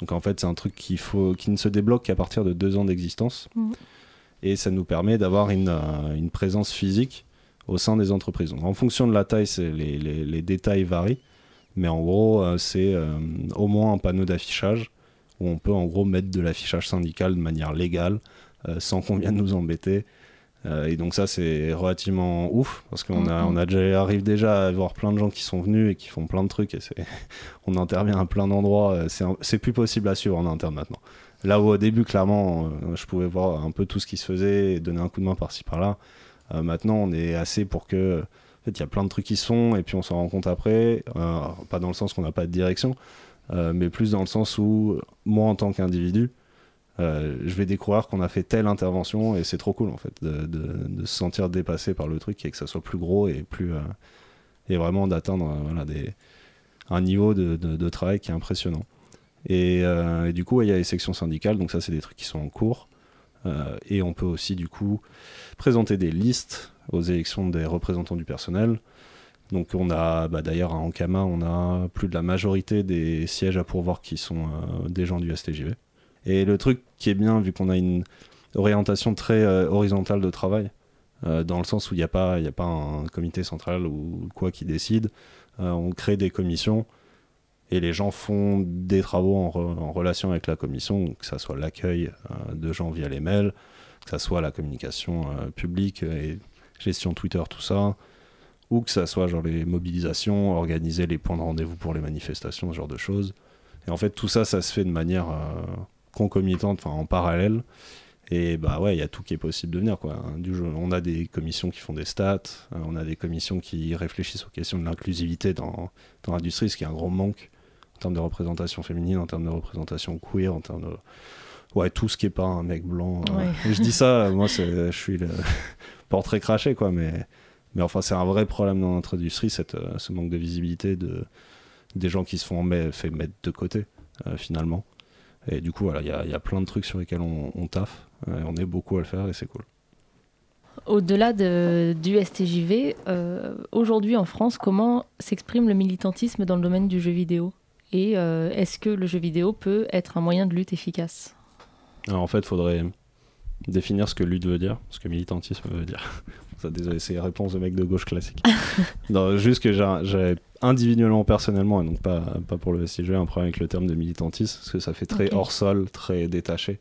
Donc en fait, c'est un truc qui, faut, qui ne se débloque qu'à partir de deux ans d'existence. Mmh et ça nous permet d'avoir une, euh, une, présence physique au sein des entreprises. Donc, en fonction de la taille, les, les, les, détails varient, mais en gros, euh, c'est euh, au moins un panneau d'affichage où on peut en gros mettre de l'affichage syndical de manière légale, sans qu'on vienne nous embêter. Et donc ça, c'est relativement ouf, parce qu'on a, on a déjà, arrive déjà à voir plein de gens qui sont venus et qui font plein de trucs, et on intervient à plein d'endroits, c'est plus possible à suivre en interne maintenant. Là où au début, clairement, euh, je pouvais voir un peu tout ce qui se faisait et donner un coup de main par-ci par-là. Euh, maintenant, on est assez pour que. En fait, il y a plein de trucs qui sont et puis on s'en rend compte après. Euh, pas dans le sens qu'on n'a pas de direction, mais plus dans le sens où moi, en tant qu'individu, je vais découvrir qu'on a fait telle intervention et c'est trop cool en fait de, se sentir dépassé par le truc et que ça soit plus gros et plus et vraiment d'atteindre des, un niveau de, travail qui est impressionnant. Euh, et, du coup, il y a les sections syndicales, donc ça, c'est des trucs qui sont en cours. Euh, et on peut aussi, du coup, présenter des listes aux élections des représentants du personnel. Donc on a, bah, d'ailleurs à Ankama, on a plus de la majorité des sièges à pourvoir qui sont euh, des gens du STJV. Et le truc qui est bien, vu qu'on a une orientation très horizontale de travail, dans le sens où il n'y a, pas, a pas un comité central ou quoi qui décide, on crée des commissions et les gens font des travaux en, relation avec la commission, que ce soit l'accueil euh, de gens via les mails, que ce soit la communication euh, publique et gestion Twitter, tout ça, ou que ce soit genre les mobilisations, organiser les points de rendez-vous pour les manifestations, ce genre de choses. Et en fait, tout ça, ça se fait de manière euh, concomitante, enfin en parallèle. Et bah ouais, il y a tout qui est possible de venir quoi. Du on a des commissions qui font des stats, on a des commissions qui réfléchissent aux questions de l'inclusivité dans, dans l'industrie, ce qui est un gros manque en termes de représentation féminine, en termes de représentation queer, en termes de. Ouais, tout ce qui est pas un mec blanc. Euh, je dis ça, moi, je suis le portrait craché, quoi, mais, mais enfin, c'est un vrai problème dans notre industrie, cette, euh, ce manque de visibilité de, des gens qui se font fait mettre de côté, euh, finalement. Et du coup, voilà, il y, y, a plein de trucs sur lesquels on, on taffe, et on est beaucoup à le faire, et c'est cool. Au-delà de, du STJV, aujourd'hui en France, comment s'exprime le militantisme dans le domaine du jeu vidéo? Et euh, est-ce que le jeu vidéo peut être un moyen de lutte efficace? Alors en fait, il faudrait définir ce que lutte veut dire, ce que militantisme veut dire. Ça, désolé, c'est réponse de mec de gauche classique. non, juste que j'ai individuellement, personnellement, et donc pas, pas pour le SIG, un problème avec le terme de militantisme, parce que ça fait très hors sol, très détaché.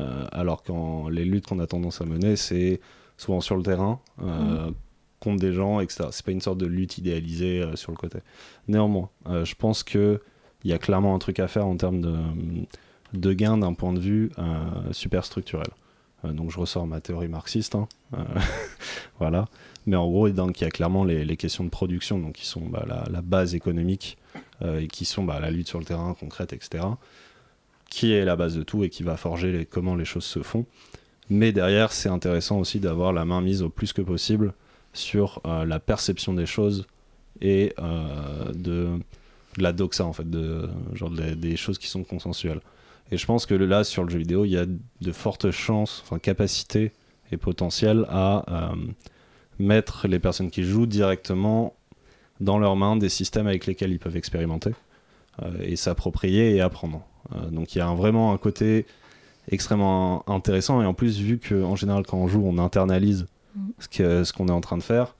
Euh, alors que les luttes qu'on a tendance à mener, c'est souvent sur le terrain, euh, mm. contre des gens, etc. C'est pas une sorte de lutte idéalisée sur le côté. Néanmoins, je pense que il y a clairement un truc à faire en termes de, de gain d'un point de vue euh, super structurel. Euh, donc je ressors ma théorie marxiste, hein. euh, voilà. Mais en gros, il y a clairement les, questions de production, donc qui sont bah, la, base économique, et qui sont bah, la lutte sur le terrain concrète, etc. Qui est la base de tout et qui va forger comment les choses se font. Mais derrière, c'est intéressant aussi d'avoir la main mise au plus que possible sur la perception des choses et de la doxa en fait, des choses qui sont consensuelles. Et je pense que là, sur le jeu vidéo, il y a de fortes chances, enfin capacités et potentiel à euh, mettre les personnes qui jouent directement dans leurs mains des systèmes avec lesquels ils peuvent expérimenter euh, et s'approprier et apprendre. Euh, donc il y a un- vraiment un côté extrêmement intéressant. Et en plus vu que en général quand on joue on internalise ce que- ce qu'on est en train de faire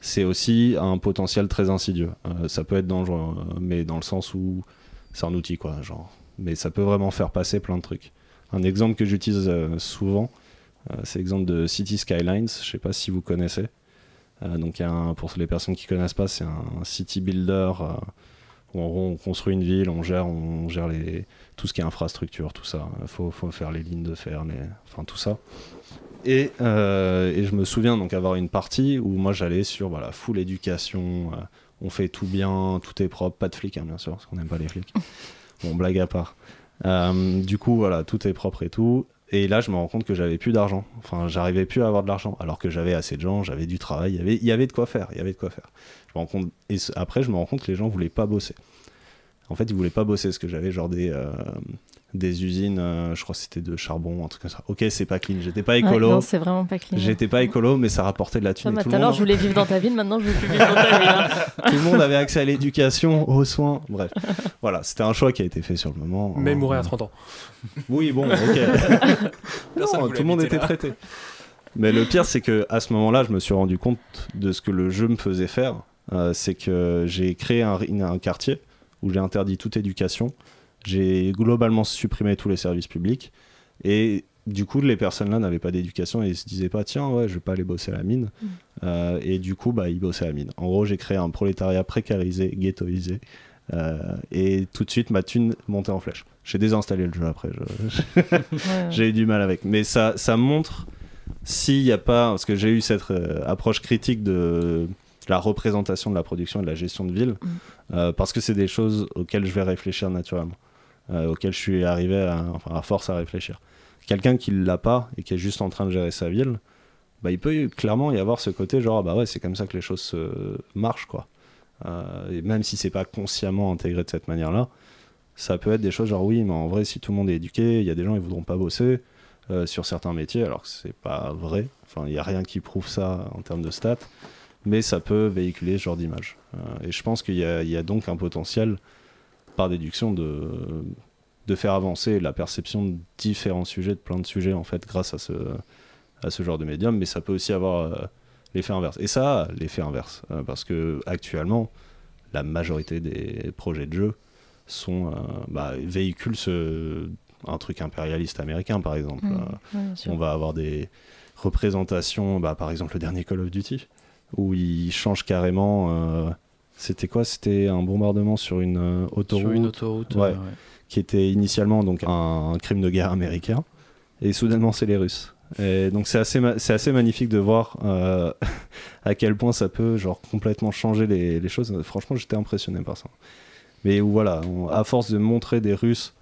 c'est aussi un potentiel très insidieux. Euh, ça peut être dangereux mais dans le sens où c'est un outil quoi genre mais ça peut vraiment faire passer plein de trucs un exemple que j'utilise euh, souvent euh, c'est l'exemple de City Skylines je sais pas si vous connaissez Euh, donc un- pour les personnes qui connaissent pas c'est un city builder où gros, on construit une ville, on gère, on gère les, tout ce qui est infrastructure, tout ça. Il faut, faut faire les lignes de fer, les, enfin tout ça. Et, et je me souviens donc avoir une partie où moi j'allais sur voilà, full éducation, on fait tout bien, tout est propre, pas de flics hein, bien sûr, parce qu'on n'aime pas les flics. Blague à part. Euh, du coup, voilà, tout est propre et tout. Et là, je me rends compte que j'avais plus d'argent. Enfin, j'arrivais plus à avoir de l'argent. Alors que j'avais assez de gens, j'avais du travail, il y avait, il y avait de quoi faire. Il y avait de quoi faire. Je me rends compte, et après, je me rends compte que les gens voulaient pas bosser. En fait, ils voulaient pas bosser parce que j'avais genre des, euh, des usines, euh, je crois que c'était de charbon, un truc comme ça. Ok, c'est pas clean. J'étais pas Ouais, écolo. non, c'est vraiment pas clean. J'étais pas écolo, mais ça rapportait de la thune. Tout monde- je voulais vivre dans ta ville, maintenant je veux plus vivre dans ta ville. hein. tout le monde avait accès à l'éducation, aux soins, bref. Voilà, c'était un choix qui a été fait sur le moment. Mais il Euh, mourait à 30 ans. Oui, bon, ok. Non, tout le monde était là. traité. Mais le pire, c'est que à ce moment-là, je me suis rendu compte de ce que le jeu me faisait faire. Euh, c'est que j'ai créé un quartier où j'ai interdit toute éducation. J'ai globalement supprimé tous les services publics. Et du coup, les personnes là n'avaient pas d'éducation et ils se disaient pas, tiens, ouais, je vais pas aller bosser à la mine. Euh, et du coup, bah, ils bossaient à la mine. En gros, j'ai créé un prolétariat précarisé, ghettoisé. Euh, et tout de suite, ma thune montait en flèche. J'ai désinstallé le jeu après. je- j'ai eu du mal avec. Mais ça, ça montre s'il n'y a pas. Parce que j'ai eu cette euh, approche critique de la représentation de la production et de la gestion de ville. euh, parce que c'est des choses auxquelles je vais réfléchir naturellement. Euh, auxquelles je suis arrivé à, force à réfléchir. Quelqu'un qui l'a pas et qui est juste en train de gérer sa ville, bah, il peut y- clairement y avoir ce côté genre, ah bah ouais, c'est comme ça que les choses se marchent, quoi. Euh, et même si c'est pas consciemment intégré de cette manière-là, ça peut être des choses genre, oui, mais en vrai, si tout le monde est éduqué, il y a des gens qui voudront pas bosser euh, sur certains métiers, alors que c'est pas vrai. Enfin, il n'y a rien qui prouve ça en termes de stats, mais ça peut véhiculer ce genre d'image. Et je pense qu'il y, y a donc un potentiel, par déduction, de, de faire avancer la perception de différents sujets, de plein de sujets, en fait, grâce à ce, à ce genre de médium, mais ça peut aussi avoir euh, l'effet inverse. Et ça a l'effet inverse, euh, parce que actuellement, la majorité des projets de jeu sont, euh, bah, véhiculent ce, un truc impérialiste américain, par exemple. Mm. Euh, Ouais, on va avoir des représentations, bah, par exemple le dernier Call of Duty, où ils changent carrément. Euh, c'était quoi? C'était un bombardement sur une euh, autoroute. Sur une autoroute, Ouais, euh, ouais. Qui était initialement donc un, un crime de guerre américain, et soudainement c'est les Russes. Et donc c'est assez, c'est assez magnifique de voir euh, à quel point ça peut genre complètement changer les, les choses. Franchement, j'étais impressionné par ça. Mais voilà, on- à force de montrer des Russes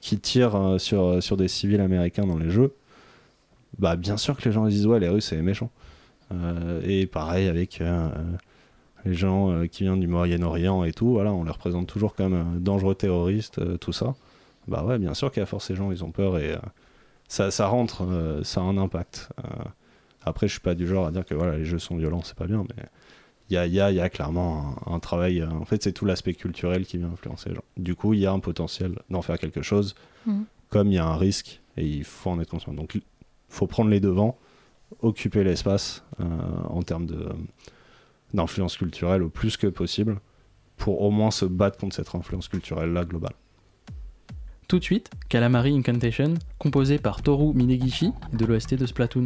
qui tirent euh, sur, sur des civils américains dans les jeux, bah bien sûr que les gens disent ouais les Russes c'est méchant. Euh, et pareil avec euh, les gens euh, qui viennent du Moyen-Orient et tout, voilà, on les représente toujours comme euh, dangereux terroristes, euh, tout ça. Bah ouais, bien sûr qu'à force ces gens ils ont peur et euh, ça, ça rentre, ça a un impact. Après, je suis pas du genre à dire que voilà les jeux sont violents, c'est pas bien, mais il y a, y, a, y a clairement un, un travail. en fait, c'est tout l'aspect culturel qui vient influencer les gens. Du coup, il y a un potentiel d'en faire quelque chose, Mhm. comme il y a un risque et il faut en être conscient. Donc, il faut prendre les devants, occuper l'espace en termes de d'influence culturelle au plus que possible pour au moins se battre contre cette influence culturelle là globale. Tout de suite, Calamari Incantation, composé par Toru Minegishi de l'OST de Splatoon.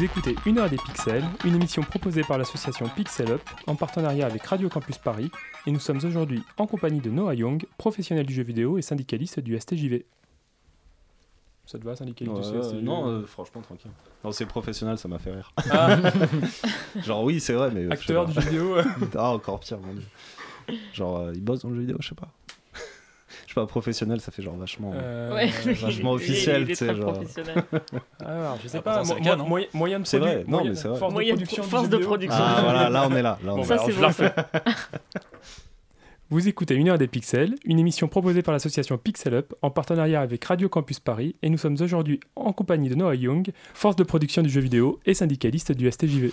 Vous écoutez Une heure des pixels, une émission proposée par l'association Pixel Up en partenariat avec Radio Campus Paris, et nous sommes aujourd'hui en compagnie de Noah Young, professionnel du jeu vidéo et syndicaliste du STJV. Ça te va, syndicaliste du STJV non, euh, franchement, tranquille. Non, c'est professionnel, ça m'a fait rire. Ah. Genre, oui, c'est vrai, mais. Acteur du jeu vidéo. ah, encore pire, mon dieu. Genre, euh, il bosse dans le jeu vidéo, je sais pas. Je sais pas, professionnel, ça fait genre vachement, Euh, Ouais. vachement Il est- officiel, il est tu sais. très Genre... professionnel. Alors, je sais Ah, pas, mo- moyen- de C'est vrai, non, mais c'est vrai. Force de Moyen de- production force de. Ah, voilà, là, on est là. Là, on Bon, est. Ça, c'est bon. Vous écoutez Une heure des pixels, une émission proposée par l'association Pixel Up en partenariat avec Radio Campus Paris, et nous sommes aujourd'hui en compagnie de Noah Young, force de production du jeu vidéo et syndicaliste du STJV.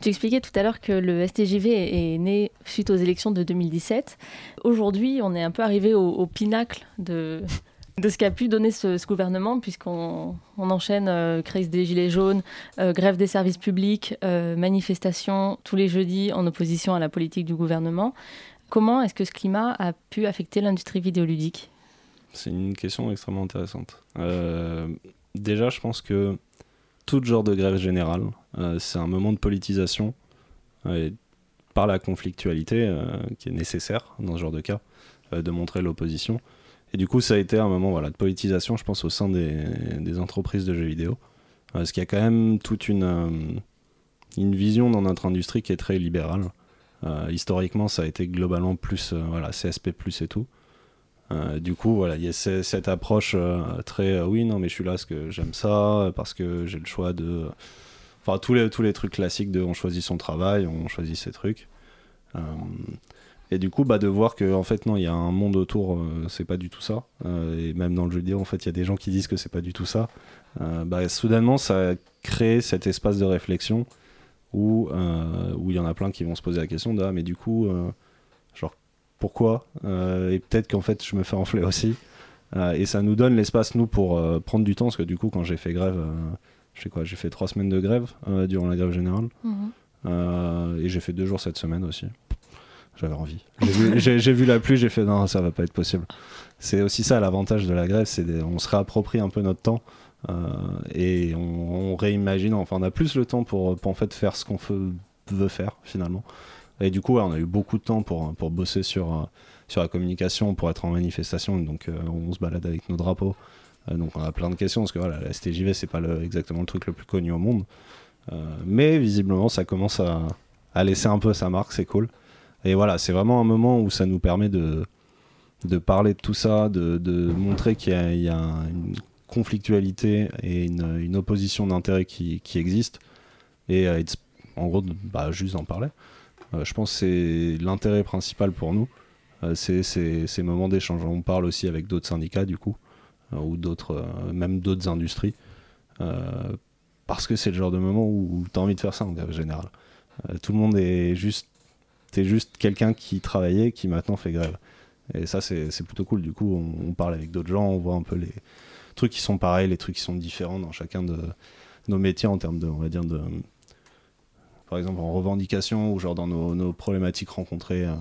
Tu expliquais tout à l'heure que le STJV est né suite aux élections de 2017. Aujourd'hui, on est un peu arrivé au, pinacle de, de ce qu'a pu donner ce, ce gouvernement, puisqu'on on enchaîne euh, crise des Gilets jaunes, euh, grève des services publics, euh, manifestations tous les jeudis en opposition à la politique du gouvernement. Comment est-ce que ce climat a pu affecter l'industrie vidéoludique? C'est une question extrêmement intéressante. Euh, déjà, je pense que tout genre de grève générale, euh, c'est un moment de politisation euh, et par la conflictualité euh, qui est nécessaire dans ce genre de cas, de montrer l'opposition. Et du coup, ça a été un moment voilà, de politisation, je pense, au sein des, entreprises de jeux vidéo. Parce qu'il y a quand même toute une, vision dans notre industrie qui est très libérale. Historiquement, ça a été globalement plus voilà, CSP, et tout. Euh, du coup, voilà, il y a ce- cette approche euh, très euh, oui, non, mais je suis là parce que j'aime ça, parce que j'ai le choix de. Enfin, tous les, tous les trucs classiques de on choisit son travail, on choisit ses trucs. Et du coup, bah, de voir que en fait, non, il y a un monde autour, euh, c'est pas du tout ça. Et même dans le jeu vidéo, en fait, il y a des gens qui disent que c'est pas du tout ça. Bah, soudainement, ça a créé cet espace de réflexion où où il y en a plein qui vont se poser la question de ah, mais du coup, pourquoi Euh, et peut-être qu'en fait je me fais enfler aussi. Euh, et ça nous donne l'espace nous pour euh, prendre du temps parce que du coup quand j'ai fait grève je sais quoi? J'ai fait trois semaines de grève durant la grève générale. Mhm. Et j'ai fait deux jours cette semaine aussi. J'avais envie. J'ai vu, la pluie j'ai fait non ça va pas être possible. C'est aussi ça l'avantage de la grève c'est on se réapproprie un peu notre temps et on, on réimagine enfin on a plus le temps pour, pour en fait faire ce qu'on veut faire finalement et du coup, on a eu beaucoup de temps pour, pour bosser sur, euh, sur la communication, pour être en manifestation. Donc, euh, on se balade avec nos drapeaux. Euh, donc, on a plein de questions parce que voilà, la STJV, c'est pas exactement le truc le plus connu au monde. Mais visiblement, ça commence à, à laisser un peu sa marque, c'est cool. Et voilà, c'est vraiment un moment où ça nous permet de, de parler de tout ça, de, de montrer qu'il y a, une conflictualité et une, opposition d'intérêts qui, qui existe. Et, en gros, bah, juste d'en parler. Euh, je pense que c'est l'intérêt principal pour nous, euh, c'est ces moments d'échange. On parle aussi avec d'autres syndicats, du coup, euh, ou d'autres, même d'autres industries, parce que c'est le genre de moment où tu as envie de faire ça en. Euh, tout le monde est juste, t'es juste quelqu'un qui travaillait, qui maintenant fait grève. Et ça, c'est c'est plutôt cool. Du coup, on, on parle avec d'autres gens, on voit un peu les trucs qui sont pareils, les trucs qui sont différents dans chacun de nos métiers en termes de, on va dire, de, par exemple en revendication ou genre dans nos, nos problématiques rencontrées euh,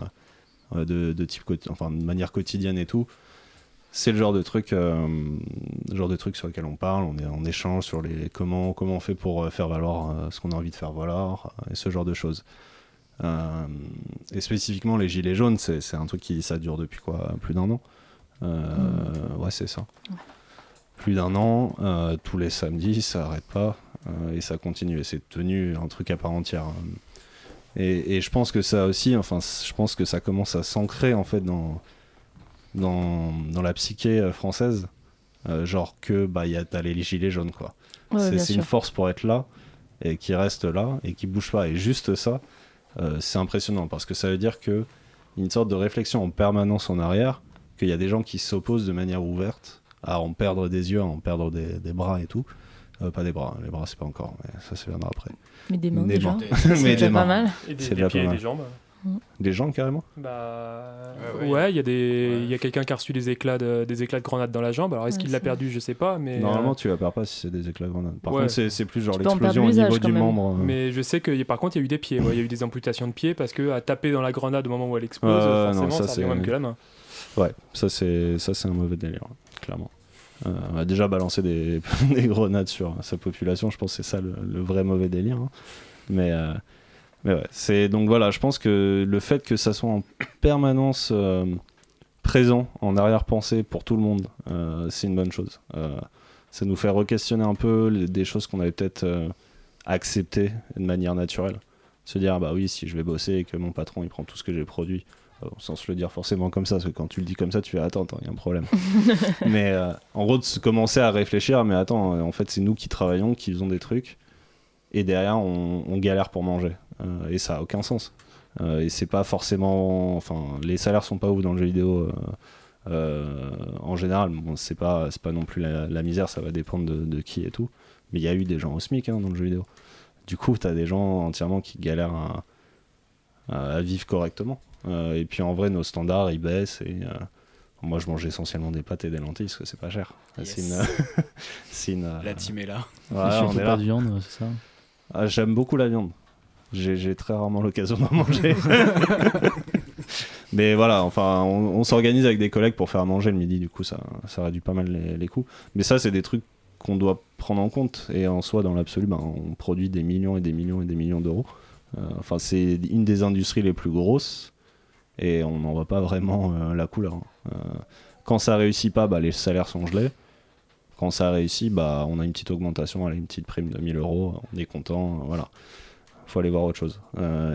euh, de, de type enfin de manière quotidienne et tout c'est le genre de truc euh, genre de truc sur lequel on parle on est en échange sur les comment comment on fait pour faire valoir ce qu'on a envie de faire valoir et ce genre de choses. Et spécifiquement les gilets jaunes c'est un truc qui ça dure depuis quoi plus d'un an? Euh, ouais c'est ça. Plus d'un an, tous les samedis, ça arrête pas, et ça continue, et c'est devenu un truc à part entière. Et, et je pense que ça aussi, enfin, je pense que ça commence à s'ancrer en fait dans, dans, dans la psyché euh, française, Euh, genre que bah il y a t'as les gilets jaunes quoi. Ouais, c'est une force pour être là et qui reste là et qui bouge pas. Et juste ça, euh, c'est impressionnant parce que ça veut dire que une sorte de réflexion en permanence en arrière, qu'il y a des gens qui s'opposent de manière ouverte à en perdre des yeux, à en perdre des, des bras et tout. Euh, pas des bras, les bras c'est pas encore, mais ça ça viendra après. Mais des mains, déjà. mains. C'est Mais déjà des pas mal. Et des- C'est des déjà pieds pas et mal. des jambes. Des jambes carrément? Bah Ouais, ouais. ouais, il y a des, il y a quelqu'un qui a reçu des éclats de, des éclats de grenade dans la jambe. Alors est-ce Ouais, qu'il l'a perdu, je sais pas, mais Normalement, euh, tu la perds pas si c'est des éclats de grenade. Par Ouais. contre, c'est plus genre l'explosion au niveau du membre. euh. mais je sais que par contre il y a eu des pieds. ouais, Il y a eu des amputations de pieds parce que à taper dans la grenade au moment où elle explose, Ouais, forcément non, ça, ça, c'est- même que la main. Ouais, ça c'est ça c'est un mauvais délire, clairement. Euh, on a déjà balancé des, des, grenades sur sa population, je pense que c'est ça le, vrai mauvais délire. Hein. Mais, euh, mais ouais, donc voilà, je pense que le fait que ça soit en permanence euh, présent, en arrière-pensée pour tout le monde, c'est une bonne chose. ça nous fait re-questionner un peu des choses qu'on avait peut-être acceptées de manière naturelle. Se dire, ah bah oui, si je vais bosser et que mon patron il prend tout ce que j'ai produit, sans se le dire forcément comme ça, parce que quand tu le dis comme ça, tu fais attends, il y a un problème. mais euh, en gros, de se commencer à réfléchir, mais attends, en fait, c'est nous qui travaillons, qui faisons des trucs, et derrière, on, on galère pour manger. Euh, et ça a aucun sens. Euh, et c'est pas forcément. Enfin, les salaires sont pas ouf dans le jeu vidéo. en général, bon, c'est pas, pas non plus la, la, misère, ça va dépendre de, de qui et tout. Mais il y a eu des gens au SMIC hein, dans le jeu vidéo. Du coup, tu as des gens entièrement qui galèrent à, à, à vivre correctement. Euh, et puis en vrai, nos standards ils baissent et euh, moi je mange essentiellement des pâtes et des lentilles parce que c'est pas cher. Yes. C'est une, c'est une, La team est là. Ouais, on est pas là. de viande, c'est ça Ah, J'aime beaucoup la viande. J'ai j'ai très rarement l'occasion d'en manger. Mais voilà, enfin, on, on s'organise avec des collègues pour faire manger le midi, du coup, ça, ça réduit pas mal les, les coûts. Mais ça, c'est des trucs qu'on doit prendre en compte. Et en soi, dans l'absolu, ben, on produit des millions et des millions et des millions d'euros. Euh, enfin, c'est une des industries les plus grosses et on n'en voit pas vraiment euh, la couleur. hein. Euh, quand ça réussit pas, bah, les salaires sont gelés. Quand ça réussit, bah, on a une petite augmentation, une petite prime de 1000 euros, on est content, euh, voilà. Faut aller voir autre chose.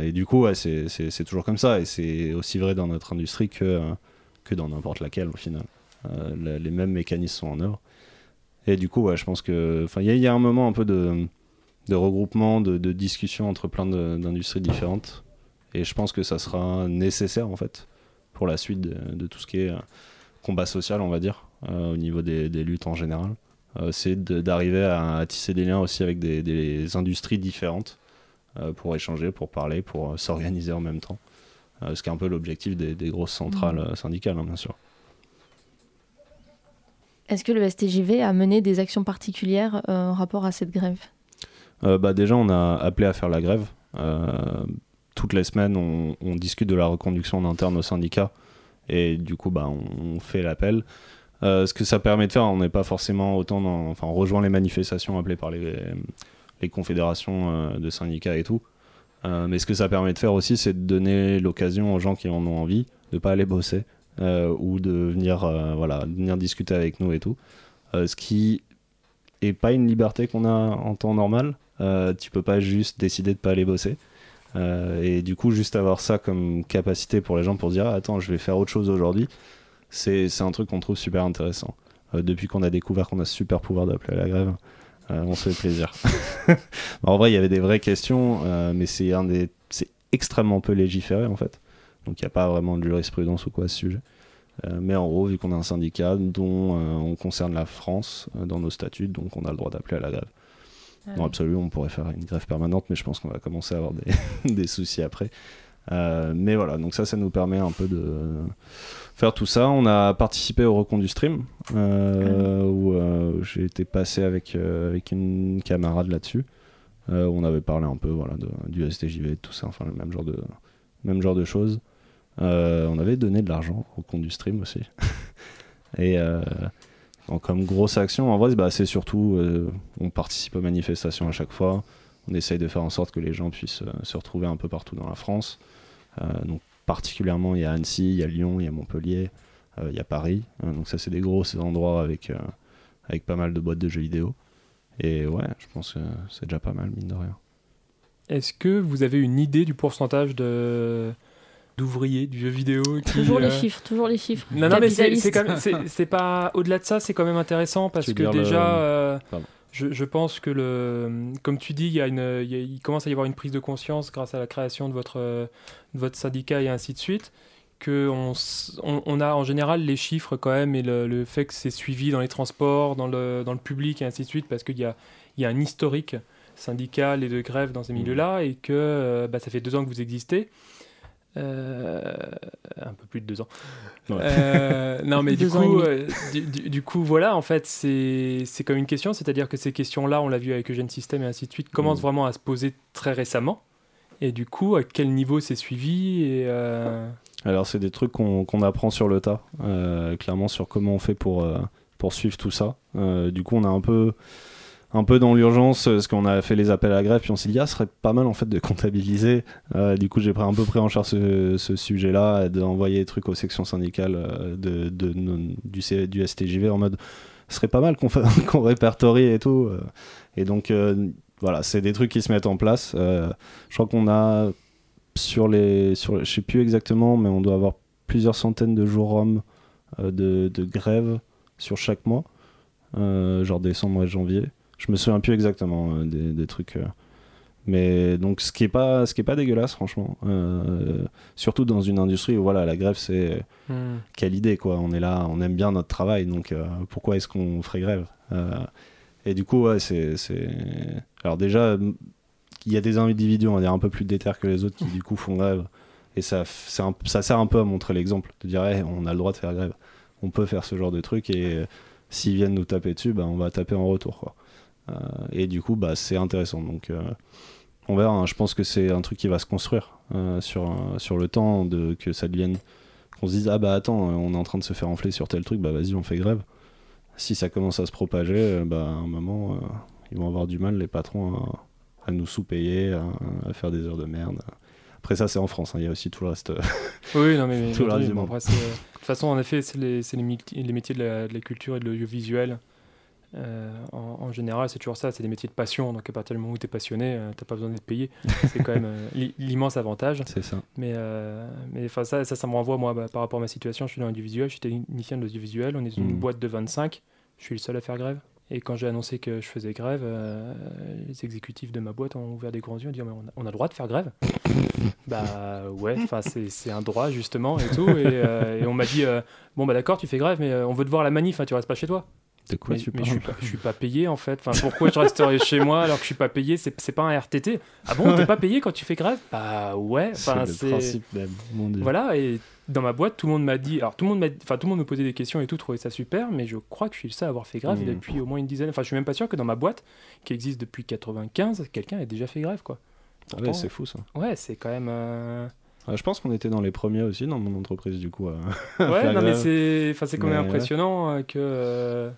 Et du coup, ouais, c'est- toujours comme ça, et c'est aussi vrai dans notre industrie que, que dans n'importe laquelle au final. Les mêmes mécanismes sont en œuvre. Et du coup, ouais, je pense que, il y, a- un moment un peu de, de regroupement, de, discussion entre plein d'industries différentes. Et je pense que ça sera nécessaire en fait pour la suite de, de tout ce qui est euh, combat social, on va dire, euh, au niveau des, des luttes en général. Euh, c'est d'arriver à, à tisser des liens aussi avec des, des industries différentes euh, pour échanger, pour parler, pour s'organiser en même temps. Ce qui est un peu l'objectif des, des grosses centrales euh, syndicales, hein, bien sûr. Est-ce que le STJV a mené des actions particulières en rapport à cette grève? Bah déjà, on a appelé à faire la grève. Toutes les semaines, on, discute de la reconduction en interne au syndicat. Et du coup, bah, on, fait l'appel. Euh, ce que ça permet de faire, on n'est pas forcément autant dans. Enfin, on rejoint les manifestations appelées par les, confédérations euh, de syndicats et tout. Euh, mais ce que ça permet de faire aussi, c'est de donner l'occasion aux gens qui en ont envie de pas aller bosser ou de venir, discuter avec nous et tout. Ce qui est pas une liberté qu'on a en temps normal. Tu peux pas juste décider de pas aller bosser. Euh, et du coup, juste avoir ça comme capacité pour les gens pour dire Ah, attends, je vais faire autre chose aujourd'hui, c'est un truc qu'on trouve super intéressant. Euh, depuis qu'on a découvert qu'on a super pouvoir d'appeler à la grève, euh, on se fait plaisir. en vrai, il y avait des vraies questions, mais c'est un des c'est extrêmement peu légiféré en fait. Donc il n'y a pas vraiment de jurisprudence ou quoi à ce sujet. Mais en gros, vu qu'on a un syndicat dont on concerne la France dans nos statuts, donc on a le droit d'appeler à la grève. Ah Dans oui. l'absolu, on pourrait faire une grève permanente, mais je pense qu'on va commencer à avoir des, des soucis après. Euh, mais voilà, donc ça, ça nous permet un peu de faire tout ça. On a participé au recon du stream, euh, où euh, j'ai été passé avec, euh, avec une camarade là-dessus. On avait parlé un peu voilà, de, du STJV, tout ça, enfin le même genre de, même genre de choses. On avait donné de l'argent au compte du stream aussi. Et en- comme grosse action, en vrai, bah, c'est surtout, euh, on participe aux manifestations à chaque fois. On essaye de faire en sorte que les gens puissent euh, se retrouver un peu partout dans la France. Euh, donc particulièrement, il y a Annecy, il y a Lyon, il y a Montpellier, il y a Paris. Donc ça, c'est des gros endroits avec, avec pas mal de boîtes de jeux vidéo. Et ouais, je pense que c'est déjà pas mal, mine de rien. Est-ce que vous avez une idée du pourcentage de d'ouvriers du jeu vidéo qui, Toujours les euh, chiffres, toujours les chiffres. Non, non, mais c'est pas au-delà de ça, c'est quand même intéressant parce que le- déjà, euh, je, je pense que le, comme tu dis, il y a une, il, y a- il commence à y avoir une prise de conscience grâce à la création de votre, de votre syndicat et ainsi de suite. Que on, on a en général les chiffres quand même et le, le fait que c'est suivi dans les transports, dans le, dans le public et ainsi de suite parce qu'il y a, il y a un historique syndical et de grève dans ces Mmh. milieux-là et que euh, bah, ça fait deux ans que vous existez. Euh, un peu plus de deux ans. Ouais. Euh, non, mais du coup, euh, du, du- du coup, voilà, en fait, c'est c'est comme une question, c'est-à-dire que ces questions-là, on l'a vu avec Eugène System et ainsi de suite, commencent Mhm. vraiment à se poser très récemment. Et du coup, à quel niveau c'est suivi et euh, Alors, c'est des trucs qu'on qu'on apprend sur le tas, euh, clairement sur comment on fait pour, euh, pour suivre tout ça. Euh, du coup, on a un peu, un peu dans l'urgence, parce qu'on a fait les appels à grève, puis on s'est dit, ah, ce serait pas mal en fait de comptabiliser. Euh, du coup, j'ai un peu pris en charge ce, sujet-là, d'envoyer des trucs aux sections syndicales euh, de, du, du STJV en mode, ce serait pas mal qu'on répertorie et tout. euh. Et donc, euh, voilà, c'est des trucs qui se mettent en place. Euh, je crois qu'on a sur les, je sais plus exactement, mais on doit avoir plusieurs centaines de jours hommes euh, de, de grève sur chaque mois, euh, genre décembre et janvier. Je me souviens plus exactement euh, des, des trucs. euh. Mais donc ce qui est pas, ce qui est pas dégueulasse franchement. Euh, surtout dans une industrie où voilà la grève c'est Hmm. quelle idée quoi. On est là, on aime bien notre travail donc pourquoi est-ce qu'on ferait grève Et du coup ouais c'est, alors déjà il y a des individus on va dire un peu plus déter que les autres qui du coup font grève et ça, un- ça sert un peu à montrer l'exemple de dire Hey, on a le droit de faire grève on peut faire ce genre de truc et euh, s'ils viennent nous taper dessus bah, on va taper en retour quoi. Euh, et du coup bah, c'est intéressant donc euh, on verra hein. je pense que c'est un truc qui va se construire euh, sur, sur le temps de, que ça devienne qu'on se dise ah bah attends on est en train de se faire enfler sur tel truc bah vas-y on fait grève si ça commence à se propager bah à un moment ils vont avoir du mal les patrons à, à nous sous-payer à, à faire des heures de merde après ça c'est en France hein. il y a aussi tout le reste Oui, non, mais, mais tout le reste du bon, monde. après, c'est, de toute façon, en effet, c'est les, métiers- les métiers de la, de la culture et de l'audiovisuel. Euh, en, en général, c'est toujours ça, c'est des métiers de passion. Donc, à partir du moment où tu es passionné, euh, t'as pas besoin d'être payé. c'est quand même euh, l'i- l'immense avantage. c'est ça Mais, euh, mais ça, ça, ça me renvoie, moi, bah, par rapport à ma situation. Je suis dans l'audiovisuel, j'étais technicien de l'audiovisuel. On est une Mhm. boîte de 25. Je suis le seul à faire grève. Et quand j'ai annoncé que je faisais grève, euh, les exécutifs de ma boîte ont ouvert des grands yeux en disant Mais on a, on a le droit de faire grève? Bah ouais, c'est c'est un droit justement et tout. Et, euh, et on m'a dit euh, Bon bah d'accord, tu fais grève, mais on veut te voir à la manif, hein, tu restes pas chez toi. De quoi mais tu mais parles je, suis pas, je suis pas payé en fait. Enfin, pourquoi je resterais chez moi alors que je suis pas payé? C'est c'est pas un RTT. Ah bon, t'es pas payé quand tu fais grève? Bah ouais. c'est Enfin, le c'est principe même mon dieu voilà. Et dans ma boîte, tout le monde m'a dit. Alors tout le monde m'a, enfin tout le monde me posait des questions et tout, trouvait ça super. Mais je crois que je suis le seul à avoir fait grève Mhm. depuis au moins une dizaine. Enfin, je suis même pas sûr que dans ma boîte, qui existe depuis 95, quelqu'un ait déjà fait grève quoi. Ah ouais, c'est fou ça Ouais, c'est quand même. euh, Ah, je pense qu'on était dans les premiers aussi dans mon entreprise du coup Ouais, non, mais c'est, enfin, c'est quand même Mais impressionnant euh, que.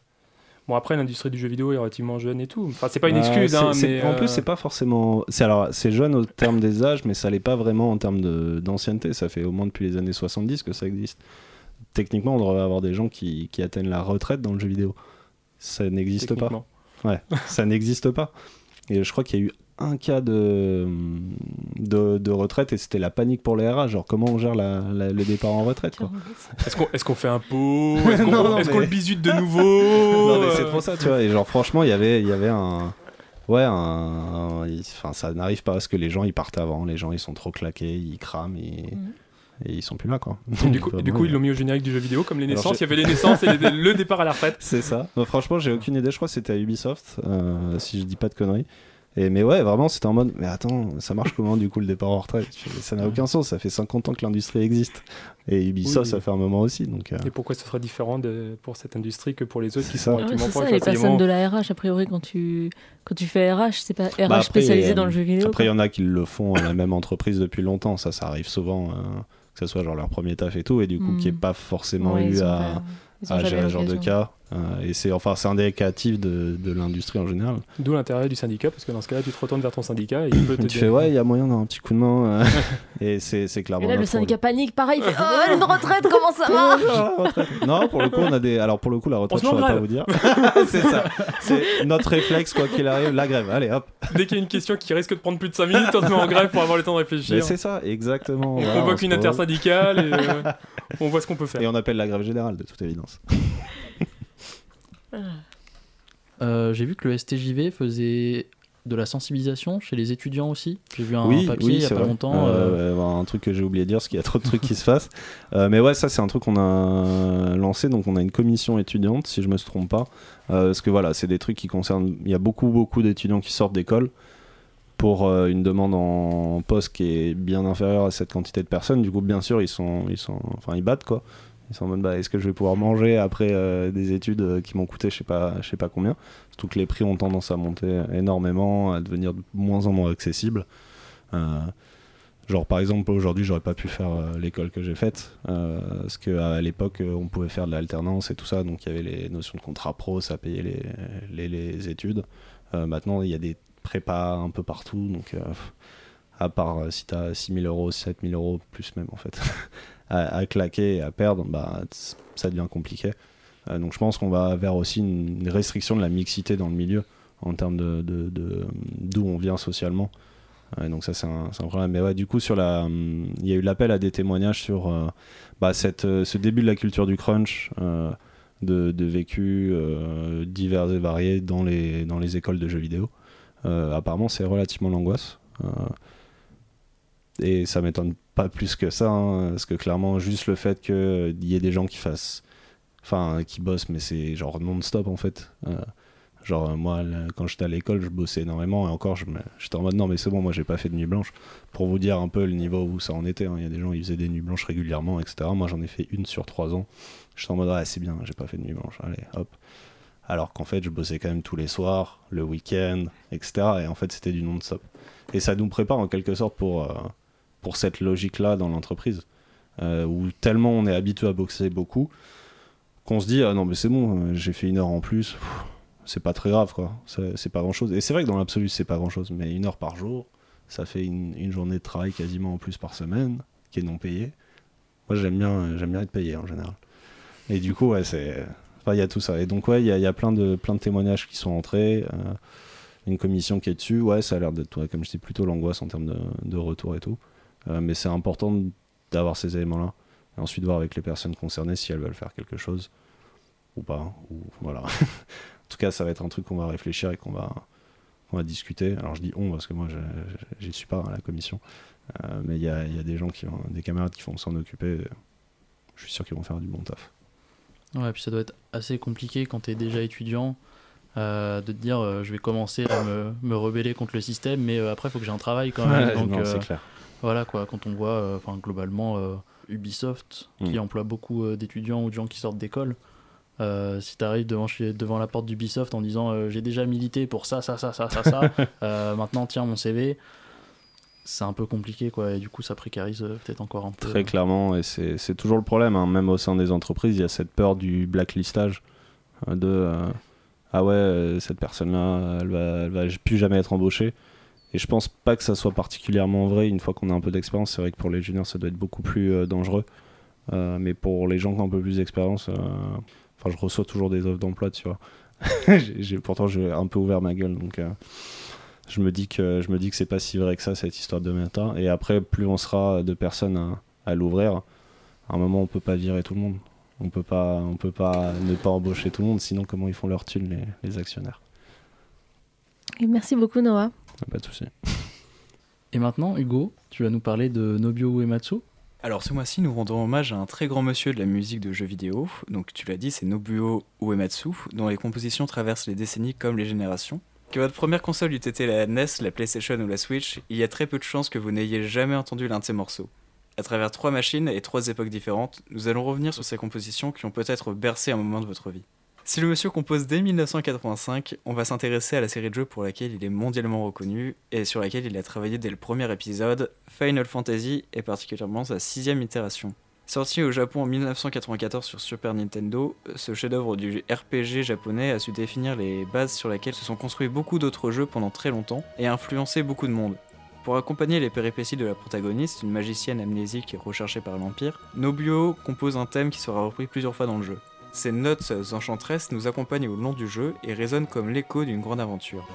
Euh, Bon, après, l'industrie du jeu vidéo est relativement jeune et tout. Enfin, c'est pas une Euh, excuse, hein, mais. En euh, plus, c'est pas forcément. C'est alors, c'est jeune au terme des âges, mais ça l'est pas vraiment en termes de- d'ancienneté. Ça fait au moins depuis les années 70 que ça existe. Techniquement, on devrait avoir des gens qui, qui atteignent la retraite dans le jeu vidéo. Ça n'existe pas. Ouais, ça n'existe pas. Et je crois qu'il y a eu un cas de, de, de retraite et c'était la panique pour les RH. Genre, comment on gère la- la- le départ en retraite quoi. Est-ce qu'on, est-ce qu'on fait un pot? Est-ce qu'on, Non, non, est-ce qu'on le bisute de nouveau? Non mais c'est trop ça tu vois et genre franchement il y avait il y avait un ouais enfin ça n'arrive pas parce que les gens ils partent avant les gens ils sont trop claqués ils crament et, et ils sont plus là quoi Et du coup, et du coup, ils l'ont mis au générique du jeu vidéo, comme les Alors, naissances. Il y avait les naissances et les- le départ à la retraite. c'est ça franchement j'ai aucune idée je crois que c'était à Ubisoft euh, si je dis pas de conneries et mais ouais vraiment c'était en mode mais attends ça marche comment du coup le départ en retraite? Ça n'a aucun sens ça fait 50 ans que l'industrie existe et Ubisoft Oui. ça fait un moment aussi donc euh, Et pourquoi ce serait différent de, pour cette industrie que pour les autres qui C'est sont. Ah ouais, c'est ça, les personnes de la RH, a priori, quand tu, quand tu fais RH, c'est pas RH Bah, après, spécialisé euh, dans le jeu vidéo. Après, il y en a qui le font à la même entreprise depuis longtemps. Ça, ça arrive souvent, euh, que ce soit genre leur premier taf et tout, et du coup, Mm. qui n'est pas forcément Ouais, eu à, pas- à gérer ce genre de cas. Euh, et c'est enfin, c'est un des cas actifs de, de l'industrie en général. D'où l'intérêt du syndicat, parce que dans ce cas-là, tu te retournes vers ton syndicat et il peut te tu dire- fais, ouais, il y a moyen d'avoir un petit coup de main. euh, et c'est c'est Et clairement. là, le syndicat panique, pareil, il fait Oh, une retraite, comment ça marche Ah, retraite. Non, pour le coup, on a des. Alors, pour le coup, la retraite, je en saurais pas vous dire. c'est ça. C'est notre réflexe, quoi qu'il arrive, la grève. Allez, hop. Dès qu'il y a une question qui risque de prendre plus de 5 minutes, on se met en grève pour avoir le temps de réfléchir. Mais c'est ça, exactement. on convoque une intersyndicale et euh, on voit ce qu'on peut faire. Et on appelle la grève générale, de toute évidence. Euh, J'ai vu que le STJV faisait de la sensibilisation chez les étudiants aussi. J'ai vu un oui, papier oui, il y a pas vrai. longtemps. Euh, euh, un truc que j'ai oublié de dire, parce qu'il y a trop de trucs qui se passent. Euh, mais ouais, ça, c'est un truc qu'on a lancé. Donc, on a une commission étudiante, si je me trompe pas. Parce que voilà, c'est des trucs qui concernent. Il y a beaucoup, beaucoup d'étudiants qui sortent d'école pour une demande en poste qui est bien inférieure à cette quantité de personnes. Du coup, bien sûr, ils sont, ils sont, enfin, ils battent quoi. Ils sont en mode, bah, est-ce que je vais pouvoir manger après euh, des études euh, qui m'ont coûté, je sais pas, je sais pas combien. Surtout que les prix ont tendance à monter énormément, à devenir de moins en moins accessibles. Euh, Genre par exemple aujourd'hui j'aurais pas pu faire l'école que j'ai faite parce qu'à l'époque on pouvait faire de l'alternance et tout ça donc il y avait les notions de contrat pro ça payait les, les, études. Maintenant il y a des prépas un peu partout donc à part si t'as 6000 euros 7000 euros plus même en fait à, claquer et à perdre bah ça devient compliqué. Euh, donc je pense qu'on va vers aussi une, restriction de la mixité dans le milieu en termes de d'où on vient socialement. Ouais, donc ça c'est un, problème. Mais ouais, du coup sur la, hum, il y a eu l'appel à des témoignages sur euh, bah, cette, euh, ce début de la culture du crunch, euh, de, de vécu euh, divers et variés dans les, dans les écoles de jeux vidéo. Euh, apparemment c'est relativement l'angoisse. Euh, et ça m'étonne pas plus que ça, hein, parce que clairement juste le fait qu'il y ait des gens qui fassent, enfin qui bossent, mais c'est genre non-stop en fait. Euh, Genre, euh, moi, quand j'étais à l'école, je bossais énormément et encore, j'étais en mode non, mais c'est bon, moi, j'ai pas fait de nuit blanche. Pour vous dire un peu le niveau où ça en était, hein, il y a des gens qui faisaient des nuits blanches régulièrement, etc. Moi, j'en ai fait une sur trois ans. J'étais en mode, ah, c'est bien, j'ai pas fait de nuit blanche, allez, hop. Alors qu'en fait, je bossais quand même tous les soirs, le week-end, etc. Et en fait, c'était du non-stop. Et ça nous prépare en quelque sorte pour, euh, pour cette logique-là dans l'entreprise, euh, où tellement on est habitué à boxer beaucoup, qu'on se dit, ah non, mais c'est bon, euh, j'ai fait une heure en plus. C'est pas très grave quoi. C'est pas grand chose et c'est vrai que dans l'absolu c'est pas grand chose mais une heure par jour ça fait une, journée de travail quasiment en plus par semaine qui est non payée. Moi j'aime bien j'aime bien être payé en général. Et du coup ouais c'est enfin il y tout ça. Et donc ouais il y a, plein de plein de témoignages qui sont entrés euh, une commission qui est dessus. Ouais ça a l'air d'être comme je dis plutôt l'angoisse en termes de, retour et tout. Euh, mais c'est important d'avoir ces éléments là et ensuite voir avec les personnes concernées si elles veulent faire quelque chose ou pas ou voilà en tout cas, ça va être un truc qu'on va réfléchir et qu'on va, va discuter. Alors, je dis on parce que moi, je j'y suis pas à la commission. Euh, mais il y a, y a des gens qui ont, des camarades qui vont s'en occuper. Je suis sûr qu'ils vont faire du bon taf. Ouais, puis ça doit être assez compliqué quand tu es déjà étudiant euh, de te dire euh, je vais commencer à me, me rebeller contre le système, mais euh, après il faut que j'ai un travail quand même. Ouais, donc, non, euh, c'est clair. Voilà quoi, quand on voit euh, enfin globalement euh, Ubisoft qui Mm. emploie beaucoup euh, d'étudiants ou de gens qui sortent d'école. euh, si tu arrives devant, devant la porte d'Ubisoft en disant euh, j'ai déjà milité pour ça, ça, ça, ça, ça, ça, euh, maintenant tiens mon CV, c'est un peu compliqué quoi, et du coup ça précarise peut-être encore un peu. Très clairement, et c'est toujours le problème, hein, même au sein des entreprises, il y a cette peur du blacklistage, de ah ouais, cette personne-là, elle va, elle va plus jamais être embauchée. Et je pense pas que ça soit particulièrement vrai une fois qu'on a un peu d'expérience. C'est vrai que pour les juniors, ça doit être beaucoup plus euh, dangereux. Euh, mais pour les gens qui ont un peu plus d'expérience, euh, enfin, je reçois toujours des offres d'emploi, tu vois. Pourtant, j'ai un peu ouvert ma gueule, donc je me dis que je me dis que c'est pas si vrai que ça cette histoire de méta. Et après, plus on sera de personnes à, l'ouvrir, à un moment, on peut pas virer tout le monde. On peut pas, on peut pas ne pas embaucher tout le monde, sinon comment ils font leur thune les, actionnaires? Merci beaucoup, Noah. Pas de souci. Et maintenant, Hugo, tu vas nous parler de Nobuo Uematsu. Alors ce mois-ci, nous rendons hommage à un très grand monsieur de la musique de jeux vidéo. Donc tu l'as dit, c'est Nobuo Uematsu, dont les compositions traversent les décennies comme les générations. Que votre première console eût été la NES, la PlayStation ou la Switch, il y a très peu de chances que vous n'ayez jamais entendu l'un de ces morceaux. À travers trois machines et trois époques différentes, nous allons revenir sur ces compositions qui ont peut-être bercé un moment de votre vie. Si le monsieur compose dès 1985, on va s'intéresser à la série de jeux pour laquelle il est mondialement reconnu et sur laquelle il a travaillé dès le premier épisode, Final Fantasy et particulièrement sa sixième itération. Sorti au Japon en 1994 sur Super Nintendo, ce chef-d'œuvre du RPG japonais a su définir les bases sur lesquelles se sont construits beaucoup d'autres jeux pendant très longtemps et a influencé beaucoup de monde. Pour accompagner les péripéties de la protagoniste, une magicienne amnésique recherchée par l'Empire, Nobuo compose un thème qui sera repris plusieurs fois dans le jeu. Ces notes enchanteresses nous accompagnent au long du jeu et résonnent comme l'écho d'une grande aventure.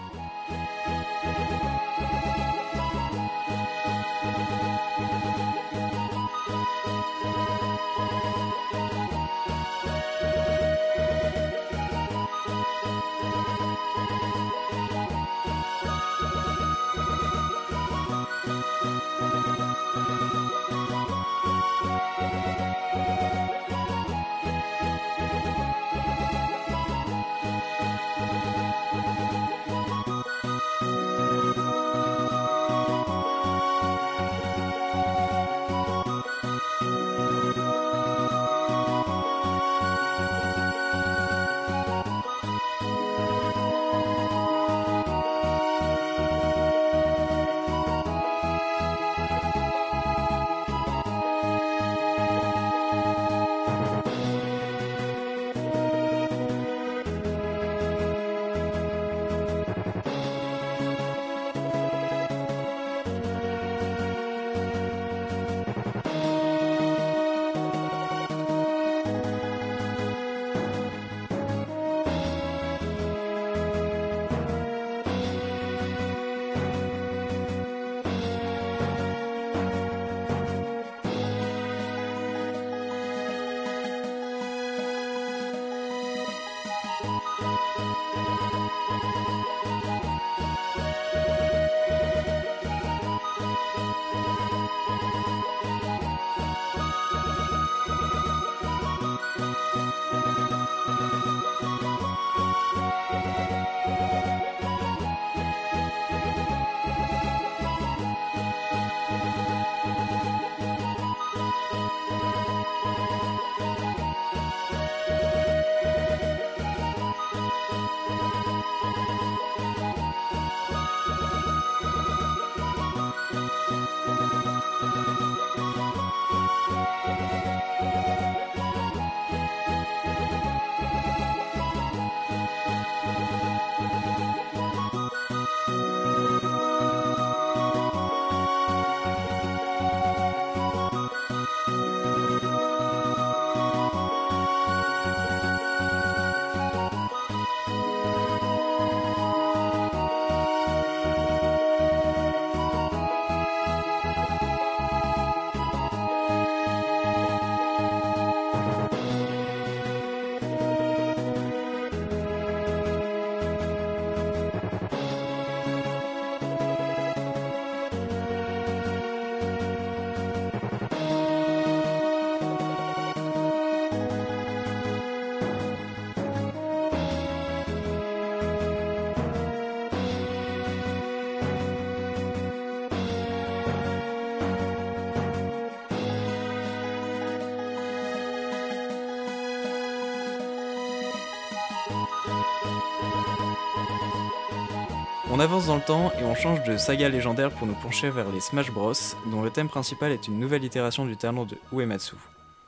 On avance dans le temps et on change de saga légendaire pour nous pencher vers les Smash Bros, dont le thème principal est une nouvelle itération du talent de Uematsu.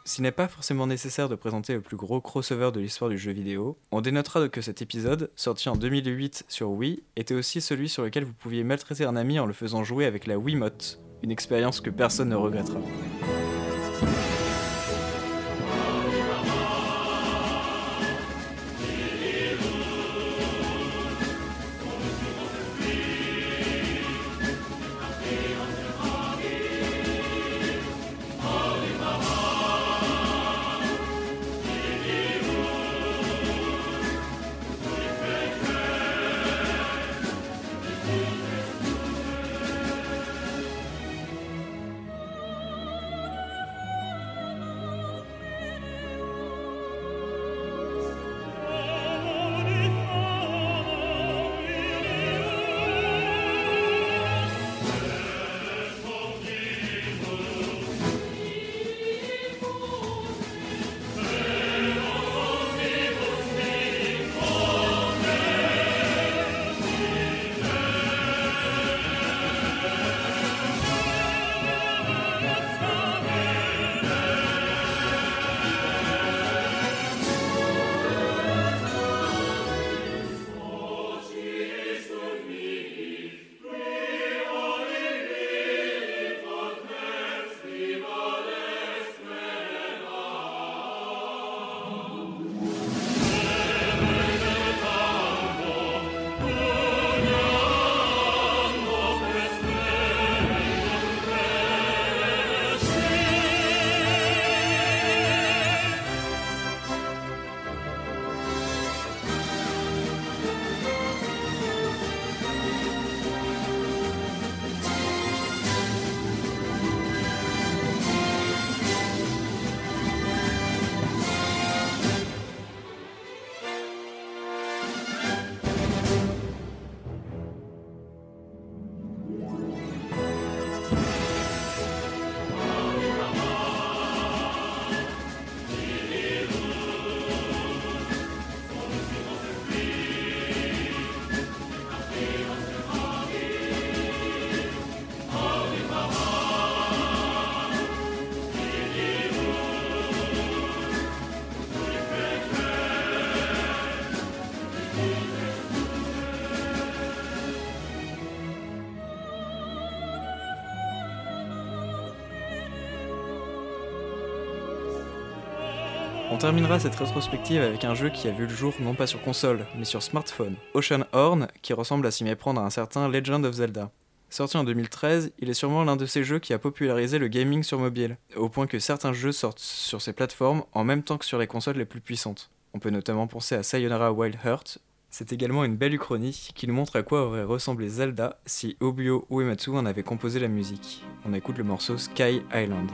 S'il n'est pas forcément nécessaire de présenter le plus gros crossover de l'histoire du jeu vidéo, on dénotera que cet épisode, sorti en 2008 sur Wii, était aussi celui sur lequel vous pouviez maltraiter un ami en le faisant jouer avec la Wiimote, une expérience que personne ne regrettera. Terminera cette rétrospective avec un jeu qui a vu le jour non pas sur console, mais sur smartphone, Ocean Horn, qui ressemble à s'y méprendre à un certain Legend of Zelda. Sorti en 2013, il est sûrement l'un de ces jeux qui a popularisé le gaming sur mobile, au point que certains jeux sortent sur ces plateformes en même temps que sur les consoles les plus puissantes. On peut notamment penser à Sayonara Wild Heart. C'est également une belle uchronie qui nous montre à quoi aurait ressemblé Zelda si Obio Uematsu en avait composé la musique. On écoute le morceau Sky Island.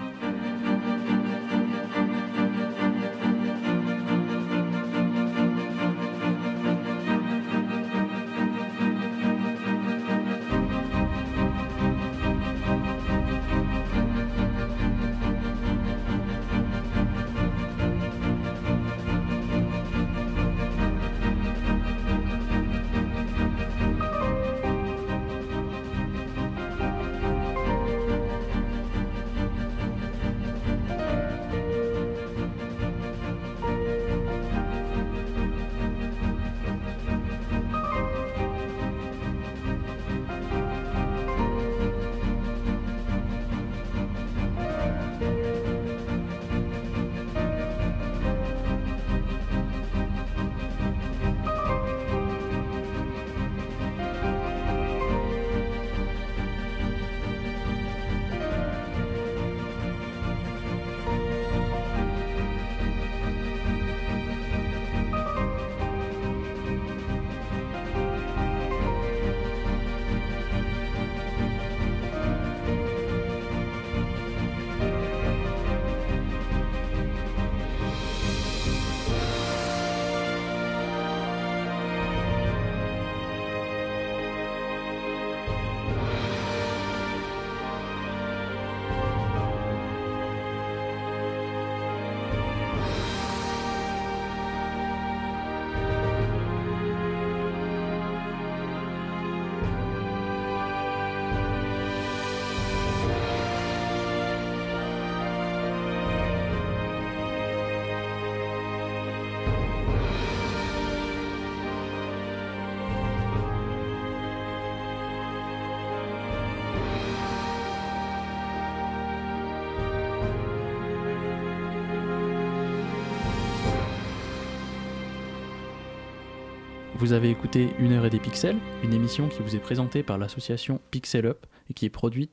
Vous avez écouté Une heure et des pixels, une émission qui vous est présentée par l'association Pixel Up et qui est produite.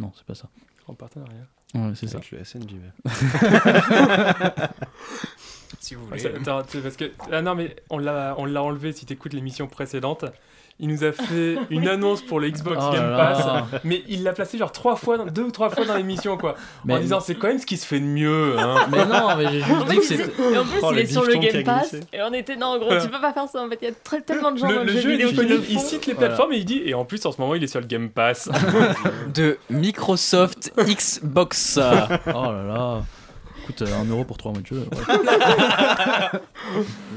Non, c'est pas ça. En partenariat. Ouais, c'est ça. Avec le SNJV. si vous voulez. attends, tu sais, parce que ah non mais on l'a on l'a enlevé si t'écoutes l'émission précédente. Il nous a fait une annonce pour le Xbox Oh Game Pass, là. mais il l'a placé genre trois fois, deux ou trois fois dans l'émission quoi, en Mais- disant c'est quand même ce qui se fait de mieux. Hein. Mais non, mais j'ai En juste dit que il- c'était. et en plus, Oh, il est sur le Game Pass. Et on était, non, gros, tu peux pas faire ça en fait. Il y a très- tellement de gens Le, dans le, le jeu vidéo qui le disponible, il font. cite les Voilà. plateformes et il dit et en plus en ce moment il est sur le Game Pass. De Microsoft Xbox. Oh là là. Écoute, euh, un euro pour trois mois de jeu. ouais.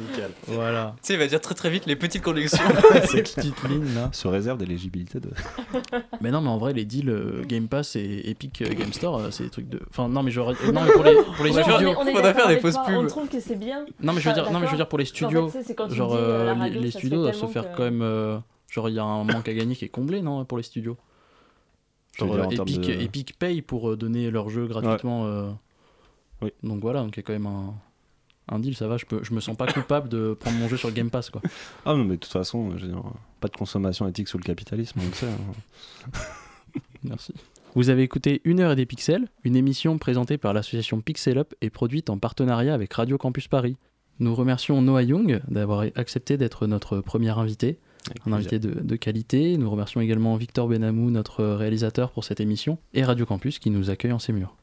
Nickel. Voilà. Tu sais, il va dire très très vite les petites connexions. Ces petites lignes là. Se réserve d'éligibilité de. Mais non, mais en vrai, les deals euh, Game Pass et Epic euh, Game Store, c'est des trucs de. Enfin, non, mais je. Non, mais pour les, pour les Ouais, on studios. est- on est faire des fausses pubs. On trouve que c'est bien. Non, mais je veux dire, non, mais je veux dire pour les En fait, studios. quand genre, euh, les, studios doivent se faire que- quand même. euh, genre, il y a un manque à gagner qui est comblé, non, pour les studios? Genre, euh, Epic, de- Epic paye pour donner leurs jeux gratuitement. euh, Oui. Donc voilà, donc il y a quand même un, un deal, ça va, je, peux, je me sens pas coupable de prendre mon jeu sur Game Pass, quoi. Ah non, mais de toute façon, je veux dire, pas de consommation éthique sous le capitalisme, on le sait. hein. Merci. Vous avez écouté Une heure et des pixels, une émission présentée par l'association Pixel Up et produite en partenariat avec Radio Campus Paris. Nous remercions Noah Young d'avoir accepté d'être notre premier invité, Avec un plaisir. invité de, de qualité. Nous remercions également Victor Benamou, notre réalisateur pour cette émission, et Radio Campus qui nous accueille en ses murs.